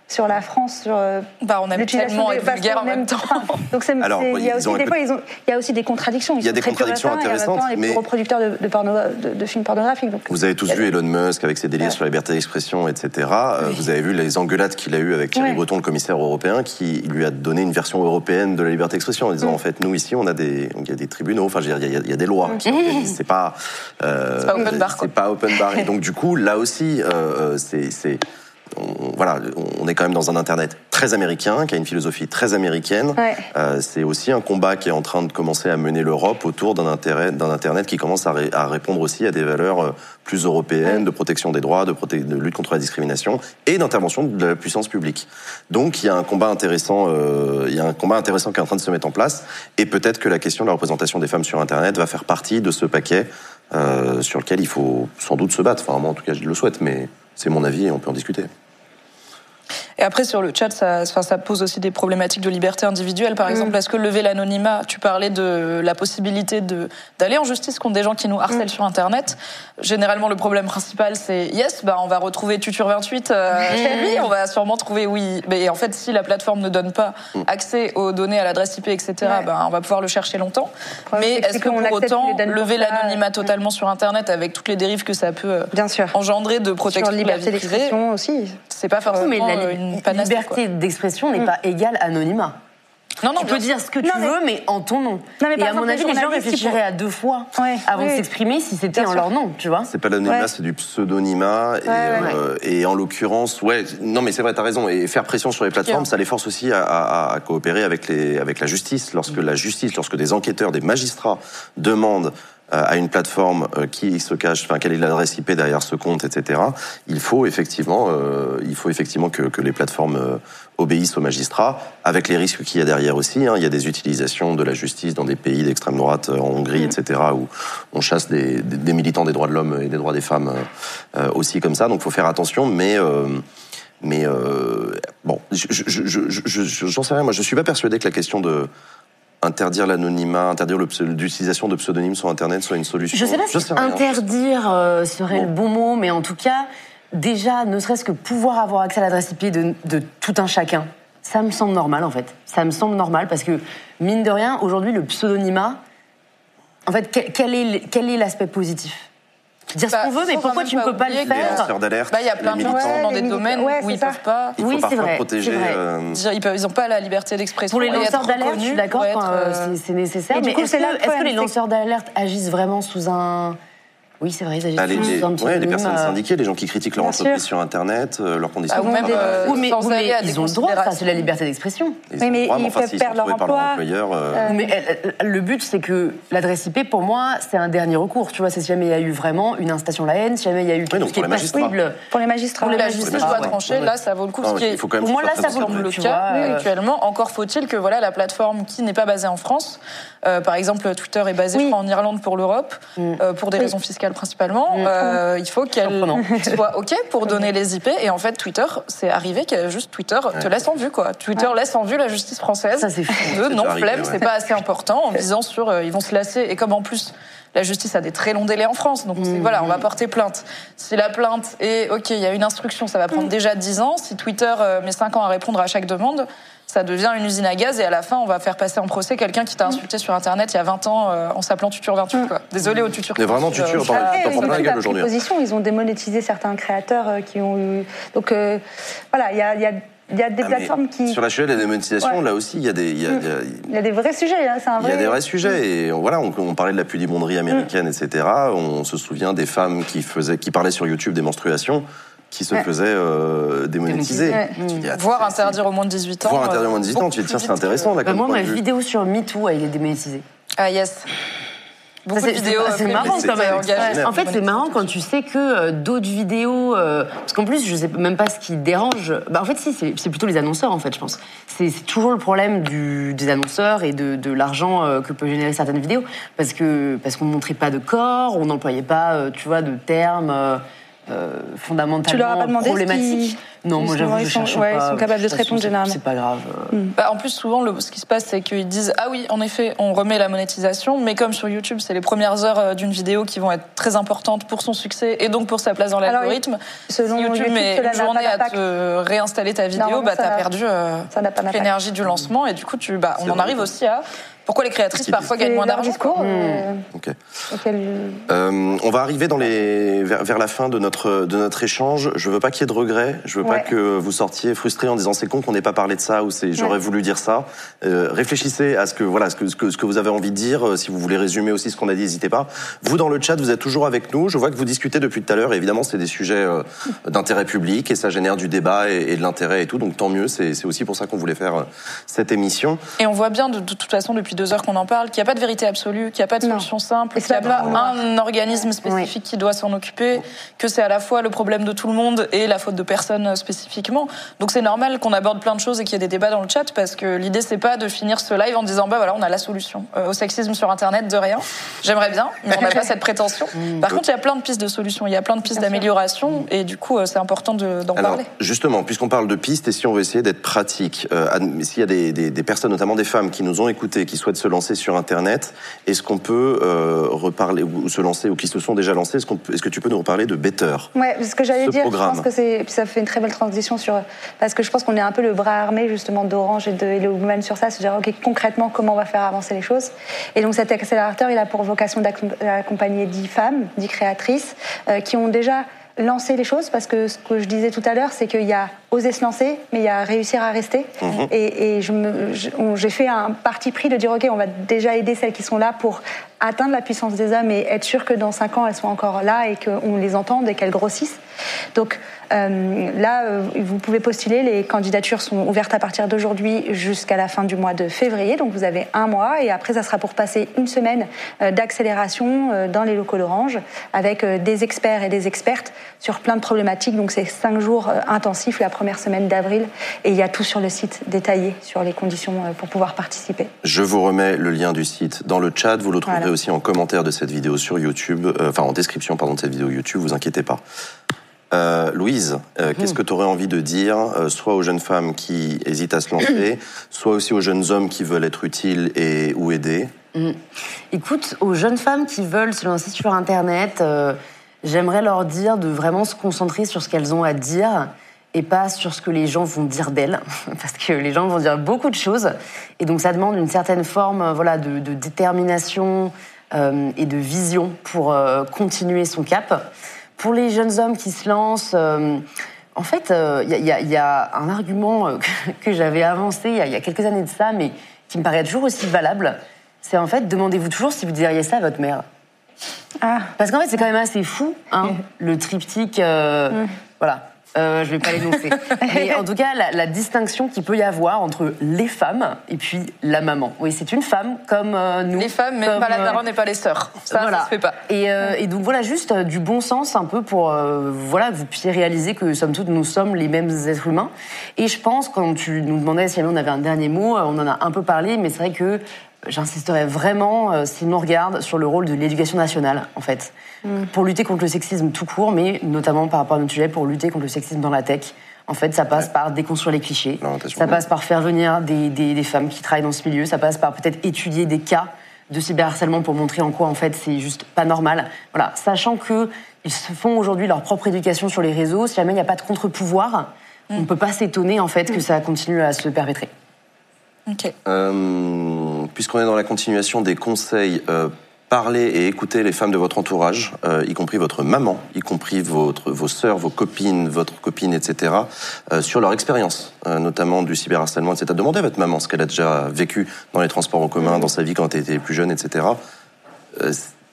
sur la France, sur euh, Bah, on aime tellement des- être vulgaire en même temps. enfin, donc c'est, Alors, c'est- il y a aussi des fois, ils ont, il y a aussi des contradictions. Il y a des contradictions et intéressantes, temps, les mais- plus gros producteurs de, de, porno, de, de films pornographiques. Donc, Vous avez tous vu Elon Musk avec ses délires Ouais. sur la liberté d'expression, etc. Euh, Vous avez vu les engueulades qu'il a eues avec Thierry Ouais. Breton, le commissaire européen, qui lui a donné une version européenne de la liberté d'expression en disant Mm. en fait nous ici on a des il y a des tribunaux, enfin je veux dire, il y, a- il y a des lois. qui organisent. C'est pas euh, C'est pas open bar, quoi. C'est pas open bar. Et donc du coup là aussi euh, euh, c'est c'est on, voilà, on est quand même dans un Internet très américain, qui a une philosophie très américaine. Ouais. Euh, c'est aussi un combat qui est en train de commencer à mener l'Europe autour d'un Internet qui commence à, ré- à répondre aussi à des valeurs euh, plus européennes de protection des droits, de, proté- de lutte contre la discrimination et d'intervention de la puissance publique. Donc il y a un combat intéressant, euh, il y a un combat intéressant qui est en train de se mettre en place et peut-être que la question de la représentation des femmes sur Internet va faire partie de ce paquet euh, sur lequel il faut sans doute se battre. Enfin moi en tout cas je le souhaite, mais c'est mon avis et on peut en discuter. Et après, sur le chat, ça, enfin, ça pose aussi des problématiques de liberté individuelle. Par exemple, est-ce que lever l'anonymat, tu parlais de la possibilité de d'aller en justice contre des gens qui nous harcèlent sur Internet. Généralement, le problème principal, c'est yes, bah, on va retrouver Tutur 28 euh, *laughs* chez lui, on va sûrement trouver oui. Mais en fait, si la plateforme ne donne pas accès aux données à l'adresse IP, etc., Ouais. bah, on va pouvoir le chercher longtemps. Mais est-ce que pour autant, lever l'anonymat euh, totalement sur Internet avec toutes les dérives que ça peut euh, Bien sûr. engendrer de protection Sur de la liberté vie privée, d'expression aussi. c'est pas forcément mais la euh, li- une liberté d'expression n'est pas égale anonymat. Non, non, tu peux dire ce que tu Non, mais- veux, mais en ton nom. Non, mais Et à mon avis, les gens réfléchiraient à deux fois Ouais, avant de s'exprimer si c'était en leur nom, tu vois. C'est pas l'anonymat, Ouais. c'est du pseudonymat. et, ouais. euh, et en l'occurrence, ouais, non mais c'est vrai, t'as raison. Et faire pression sur les plateformes, ça les force aussi à, à- à coopérer avec, les, avec la justice. Lorsque la justice, lorsque des enquêteurs, des magistrats demandent à une plateforme euh, qui se cache, enfin quelle est l'adresse IP derrière ce compte, etc. Il faut effectivement, euh, il faut effectivement que, que les plateformes euh, obéissent aux magistrats, avec les risques qu'il y a derrière aussi. hein. Il y a des utilisations de la justice dans des pays d'extrême droite, euh, en Hongrie, etc., où on chasse des, des- militants des droits de l'homme et des droits des femmes euh, euh, aussi comme ça. Donc, faut faire attention, mais. euh, mais euh, bon, je- je- je- je- j'en sais rien. Moi, je suis pas persuadé que la question de interdire l'anonymat, interdire l'utilisation de pseudonymes sur Internet soit une solution. Je sais pas si interdire euh, serait Bon. le bon mot, mais en tout cas, déjà, ne serait-ce que pouvoir avoir accès à l'adresse IP de, de tout un chacun, ça me semble normal en fait. Ça me semble normal parce que, mine de rien, aujourd'hui, le pseudonymat, en fait, quel est l'aspect positif? Dire ce Bah, qu'on veut, mais pourquoi tu ne peux pas le faire lanceurs d'alerte, Bah, il y a plein de gens qui sont dans des domaines où ils c'est peuvent pas. Il faut Oui, c'est parfois vrai, protéger. c'est vrai. euh, Ils n'ont pas la liberté d'expression. Pour les lanceurs d'alerte, je suis d'accord, euh, c'est- c'est nécessaire. Mais coup, est-ce c'est que, les lanceurs d'alerte agissent vraiment sous un Oui, c'est vrai, ils agissent les, ouais, personnes euh, syndiquées, les gens qui critiquent leur Bien entreprise sûr. sur Internet, euh, leurs conditions Ah, ou de même, travail. euh, Oui, mais, oui, mais à des ils ont le droit, ça, c'est la liberté d'expression. Ils Oui, ont mais le droit, ils enfin, peuvent perdre leur par leur emploi. employeur, euh, Euh, Mais le but, c'est que l'adresse IP, pour moi, c'est un dernier recours. Tu vois, c'est si jamais il y a eu vraiment une incitation à la haine, si jamais il y a eu quelque chose qui pour est les magistrats. passible. Pour les magistrats. Pour les magistrats, je dois trancher. Là, ça vaut le coup. Pour moi, là, ça vaut le coup, actuellement. Encore faut-il que voilà la plateforme qui n'est pas basée en France, par exemple Twitter est basé Oui. je crois, en Irlande pour l'Europe, pour des raisons fiscales principalement. euh, il faut qu'elle *laughs* soit ok pour donner les IP. Et en fait Twitter, c'est arrivé que juste Twitter te laisse en vue quoi. Twitter laisse en vue la justice française. Ça, c'est fou. de non flemme, ouais. c'est pas assez important en disant sur euh, ils vont se lasser et comme en plus la justice a des très longs délais en France, donc on Mm. sait, voilà, on va porter plainte. Si la plainte est ok, il y a une instruction, ça va prendre déjà 10 ans. Si Twitter euh, met 5 ans à répondre à chaque demande, ça devient une usine à gaz et à la fin, on va faire passer en procès quelqu'un qui t'a insulté sur Internet il y a 20 ans euh, en s'appelant Tutur 28. Quoi. Désolé au Tutur. Mais vraiment, 28, Tutur, euh, t'en- ah, prends plein la gueule aujourd'hui. position, ils ont démonétisé certains créateurs euh, qui ont eu. Donc euh, voilà, il y a, il y a- il y a des Ah, plateformes qui. Sur la chaîne de la démonétisation, Ouais. là aussi, il y a des. il y a- il y a- Il y a des vrais sujets, hein, c'est un Il y vrai. a des vrais sujets et on- voilà, on, on parlait de la pudibonderie américaine, etc. On se souvient des femmes qui faisaient, qui parlaient sur YouTube des menstruations, qui se Ouais. faisaient euh, démonétiser. Ouais. Dis, ah, Voire interdire au moins de 18 ans. Voire interdire au moins de 18 ans. euh, Tu dis, tiens, c'est intéressant, là, Bah, comme moi, ma vidéo sur MeToo, elle est démonétisée. Ah yes. Beaucoup Ça, de c'est- vidéos. c'est- euh, marrant quand même. En fait, c'est marrant quand tu sais que euh, d'autres vidéos, euh, parce qu'en plus, je sais même pas ce qui dérange. Bah, en fait, si, c'est plutôt les annonceurs, en fait, je pense. C'est toujours le problème du, des annonceurs et de, de l'argent euh, que peut générer certaines vidéos, parce que parce qu'on montrait pas de corps, on n'employait pas, euh, tu vois, de termes. Euh, fondamentalement Tu leur as pas demandé qu'ils- Non, ils moi sont- j'avoue, ils je sont- ouais, ils pas. sont capables de te répondre c'est- généralement. C'est pas grave. euh. Bah, en plus, souvent, le, ce qui se passe, c'est qu'ils disent Ah oui, en effet, on remet la monétisation, mais comme sur YouTube, c'est les premières heures euh, d'une vidéo qui vont être très importantes pour son succès et donc pour sa place dans l'algorithme. selon si YouTube met une journée pas à te réinstaller ta vidéo, bah, t'as perdu euh, pas l'énergie du lancement et du coup, tu, bah, on en arrive aussi à pourquoi les créatrices parfois gagnent moins d'argent. discours euh, auquel- Euh, on va arriver dans les, vers, vers la fin de notre, de notre échange. Je veux pas qu'il y ait de regrets. Je veux pas que vous sortiez frustrés en disant c'est con qu'on n'ait pas parlé de ça ou c'est j'aurais Ouais. voulu dire ça. Euh, réfléchissez à ce que voilà ce que, ce que ce que vous avez envie de dire. Euh, Si vous voulez résumer aussi ce qu'on a dit, n'hésitez pas. Vous dans le chat, vous êtes toujours avec nous. Je vois que vous discutez depuis tout à l'heure. Évidemment, c'est des sujets d'intérêt public et ça génère du débat et, et de l'intérêt et tout. Donc tant mieux. C'est aussi pour ça qu'on voulait faire cette émission. Et on voit bien de, de toute façon depuis deux heures qu'on en parle qu'il n'y a pas de vérité absolue, qu'il n'y a pas de Non. solution simple, qu'il n'y a pas un organisme spécifique qui doit s'en occuper, que c'est à la fois le problème de tout le monde et la faute de personne euh, spécifiquement. Donc c'est normal qu'on aborde plein de choses et qu'il y ait des débats dans le chat parce que l'idée c'est pas de finir ce live en disant bah voilà on a la solution euh, au sexisme sur internet de rien. J'aimerais bien, mais on n'a pas *laughs* cette prétention. Par contre il y a plein de pistes de solutions, il y a plein de pistes d'amélioration et du coup euh, c'est important de- d'en Alors, parler. justement, puisqu'on parle de pistes, et si on veut essayer d'être pratique, euh, s'il y a des, des- des personnes, notamment des femmes, qui nous ont écoutés, qui souhaitent se lancer sur Internet, est-ce qu'on peut euh, reparler ou se lancer ou qui se sont déjà lancés Est-ce que tu peux nous reparler de Better Ouais, ce que j'allais dire, programme. je pense que c'est, ça fait une très belle transition sur, parce que je pense qu'on est un peu le bras armé justement d'Orange et de Hello sur ça, se dire ok concrètement comment on va faire avancer les choses. Et donc cet accélérateur, il a pour vocation d'accom- d'accompagner dix femmes, dix créatrices, euh, qui ont déjà lancé les choses, parce que ce que je disais tout à l'heure, c'est qu'il y a oser se lancer, mais il y a réussir à rester. Mhm. Et, j'ai fait un parti pris de dire ok, on va déjà aider celles qui sont là pour atteindre la puissance des hommes et être sûr que dans cinq ans elles soient encore là et qu'on les entende et qu'elles grossissent. Donc là, euh, vous pouvez postuler. Les candidatures sont ouvertes à partir d'aujourd'hui jusqu'à la fin du mois de février. Donc vous avez un mois et après, ça sera pour passer une semaine euh, d'accélération euh, dans les locaux d'Orange avec euh, des experts et des expertes sur plein de problématiques. Donc c'est cinq jours euh, intensifs la première semaine d'avril et il y a tout sur le site détaillé sur les conditions euh, pour pouvoir participer. Je vous remets le lien du site dans le chat. Vous le trouverez Voilà. aussi en commentaire de cette vidéo sur YouTube, euh, enfin en description pardon de cette vidéo YouTube. Vous inquiétez pas. Euh, Louise, euh, qu'est-ce que tu aurais envie de dire, euh, soit aux jeunes femmes qui hésitent à se lancer, *clears throat* soit aussi aux jeunes hommes qui veulent être utiles et ou aider Écoute, aux jeunes femmes qui veulent se lancer sur Internet, j'aimerais leur dire de vraiment se concentrer sur ce qu'elles ont à dire et pas sur ce que les gens vont dire d'elles, *laughs* parce que les gens vont dire beaucoup de choses, et donc ça demande une certaine forme, voilà, de, de détermination et de vision pour continuer son cap. Pour les jeunes hommes qui se lancent, euh, en fait, il y, a- y a- y a un argument euh, que, que j'avais avancé il y, a- il y a quelques années de ça, mais qui me paraît toujours aussi valable. C'est en fait, demandez-vous toujours si vous diriez ça à votre mère. Parce qu'en fait, c'est quand même assez fou, hein, le triptyque. euh, Voilà. Euh, je vais pas l'énoncer. *laughs* Mais en tout cas, la, la distinction qu'il peut y avoir entre les femmes et puis la maman. Oui, c'est une femme comme euh, nous. Les femmes, mais comme, pas la euh, daronne et pas les sœurs. Ça, voilà. ça se fait pas. Et, euh, et donc voilà, juste du bon sens un peu pour voilà que vous puissiez réaliser que somme toute nous sommes les mêmes êtres humains. Et je pense quand tu nous demandais si on avait un dernier mot, on en a un peu parlé, mais c'est vrai que J'insisterai vraiment, si l'on regarde, sur le rôle de l'éducation nationale, en fait, pour lutter contre le sexisme tout court, mais notamment par rapport à notre sujet, pour lutter contre le sexisme dans la tech. En fait, ça passe par déconstruire les clichés, ça passe par faire venir des, des- des femmes qui travaillent dans ce milieu, ça passe par peut-être étudier des cas de cyberharcèlement pour montrer en quoi, en fait, c'est juste pas normal. Voilà, sachant que ils se font aujourd'hui leur propre éducation sur les réseaux, si jamais il n'y a pas de contre-pouvoir, on ne peut pas s'étonner, en fait, que ça continue à se perpétrer. Ok. Euh, Puisqu'on est dans la continuation des conseils, euh, parlez et écoutez les femmes de votre entourage, euh, y compris votre maman, y compris votre, vos sœurs, vos copines, votre copine, etc., euh, sur leur expérience, euh, notamment du cyberharcèlement, etc. Demandez à votre maman ce qu'elle a déjà vécu dans les transports en commun, dans sa vie quand elle était plus jeune, etc.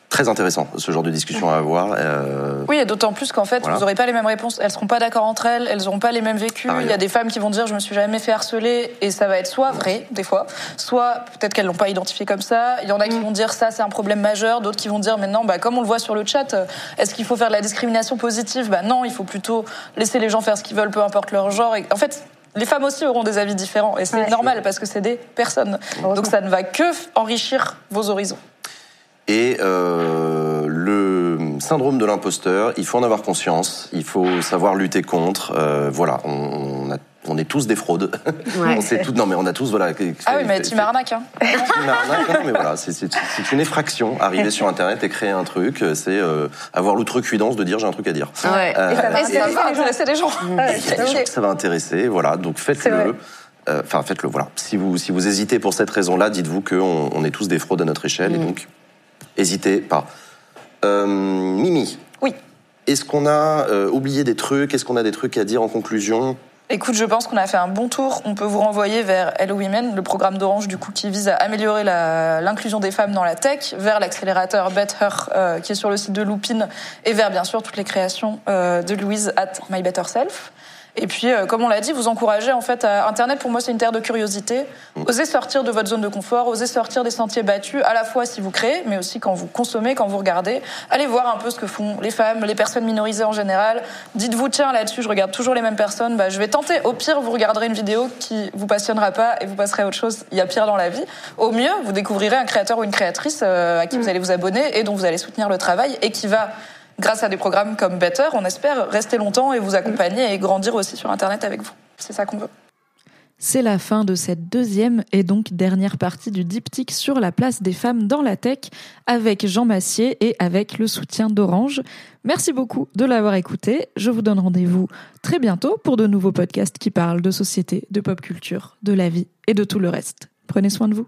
Très intéressant, ce genre de discussion à avoir. euh, Oui, et d'autant plus qu'en fait, Voilà. vous n'aurez pas les mêmes réponses. Elles seront pas d'accord entre elles, elles n'auront pas les mêmes vécus. Ah, Il y a des femmes qui vont dire je me suis jamais fait harceler et ça va être soit vrai des fois, soit peut-être qu'elles l'ont pas identifié comme ça. Il y en a qui vont dire ça c'est un problème majeur, d'autres qui vont dire mais non, bah comme on le voit sur le chat, euh, est-ce qu'il faut faire de la discrimination positive? Bah non, il faut plutôt laisser les gens faire ce qu'ils veulent, peu importe leur genre. Et en fait. Les femmes aussi auront des avis différents et c'est Ouais. normal parce que c'est des personnes. Donc ça ne va que enrichir vos horizons. Et euh, le syndrome de l'imposteur, il faut en avoir conscience, il faut savoir lutter contre. euh, voilà, on, on a- on est tous des fraudes. Ouais. *laughs* on sait tout, non mais on a tous voilà. Ah oui, mais team arnaque. Hein. *laughs* Mais voilà, c'est- une effraction. Arriver sur Internet et créer un truc, c'est euh, avoir l'outrecuidance de dire j'ai un truc à dire. Ouais. Euh, Et ça va intéresser les gens. *laughs* ça va intéresser, voilà. Donc faites-le. Enfin, faites-le. Voilà. Si vous si vous hésitez pour cette raison-là, dites-vous qu'on on est tous des fraudes à notre échelle, et donc hésitez pas. Euh, Mimi. Oui. Est-ce qu'on a euh, oublié des trucs? Est-ce qu'on a des trucs à dire en conclusion? Écoute, je pense qu'on a fait un bon tour. On peut vous renvoyer vers Hello Women, le programme d'Orange du coup qui vise à améliorer l'inclusion des femmes dans la tech, vers l'accélérateur Better euh, qui est sur le site de Lupin et vers bien sûr toutes les créations euh, de Louise at My Better Self. Et puis, euh, comme on l'a dit, vous encouragez en fait à Internet. Pour moi, c'est une terre de curiosité. Osez sortir de votre zone de confort, osez sortir des sentiers battus, à la fois si vous créez, mais aussi quand vous consommez, quand vous regardez. Allez voir un peu ce que font les femmes, les personnes minorisées en général. Dites-vous, tiens, là-dessus, je regarde toujours les mêmes personnes. Bah, je vais tenter. Au pire, vous regarderez une vidéo qui vous passionnera pas et vous passerez à autre chose. Il y a pire dans la vie. Au mieux, vous découvrirez un créateur ou une créatrice euh, à qui vous allez vous abonner et dont vous allez soutenir le travail et qui va grâce à des programmes comme Better, on espère rester longtemps et vous accompagner et grandir aussi sur Internet avec vous. C'est ça qu'on veut. C'est la fin de cette deuxième et donc dernière partie du diptyque sur la place des femmes dans la tech avec Jean Massier et avec le soutien d'Orange. Merci beaucoup de l'avoir écouté. Je vous donne rendez-vous très bientôt pour de nouveaux podcasts qui parlent de société, de pop culture, de la vie et de tout le reste. Prenez soin de vous.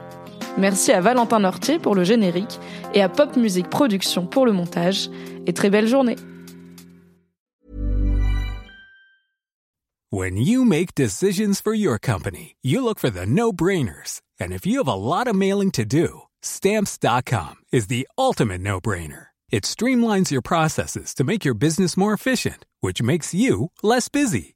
Merci à Valentin Nortier pour le générique et à Pop Music Production pour le montage. Et très belle journée. When you make decisions for your company, you look for the no brainers. And if you have a lot of mailing to do, stamps.com is the ultimate no brainer. It streamlines your processes to make your business more efficient, which makes you less busy.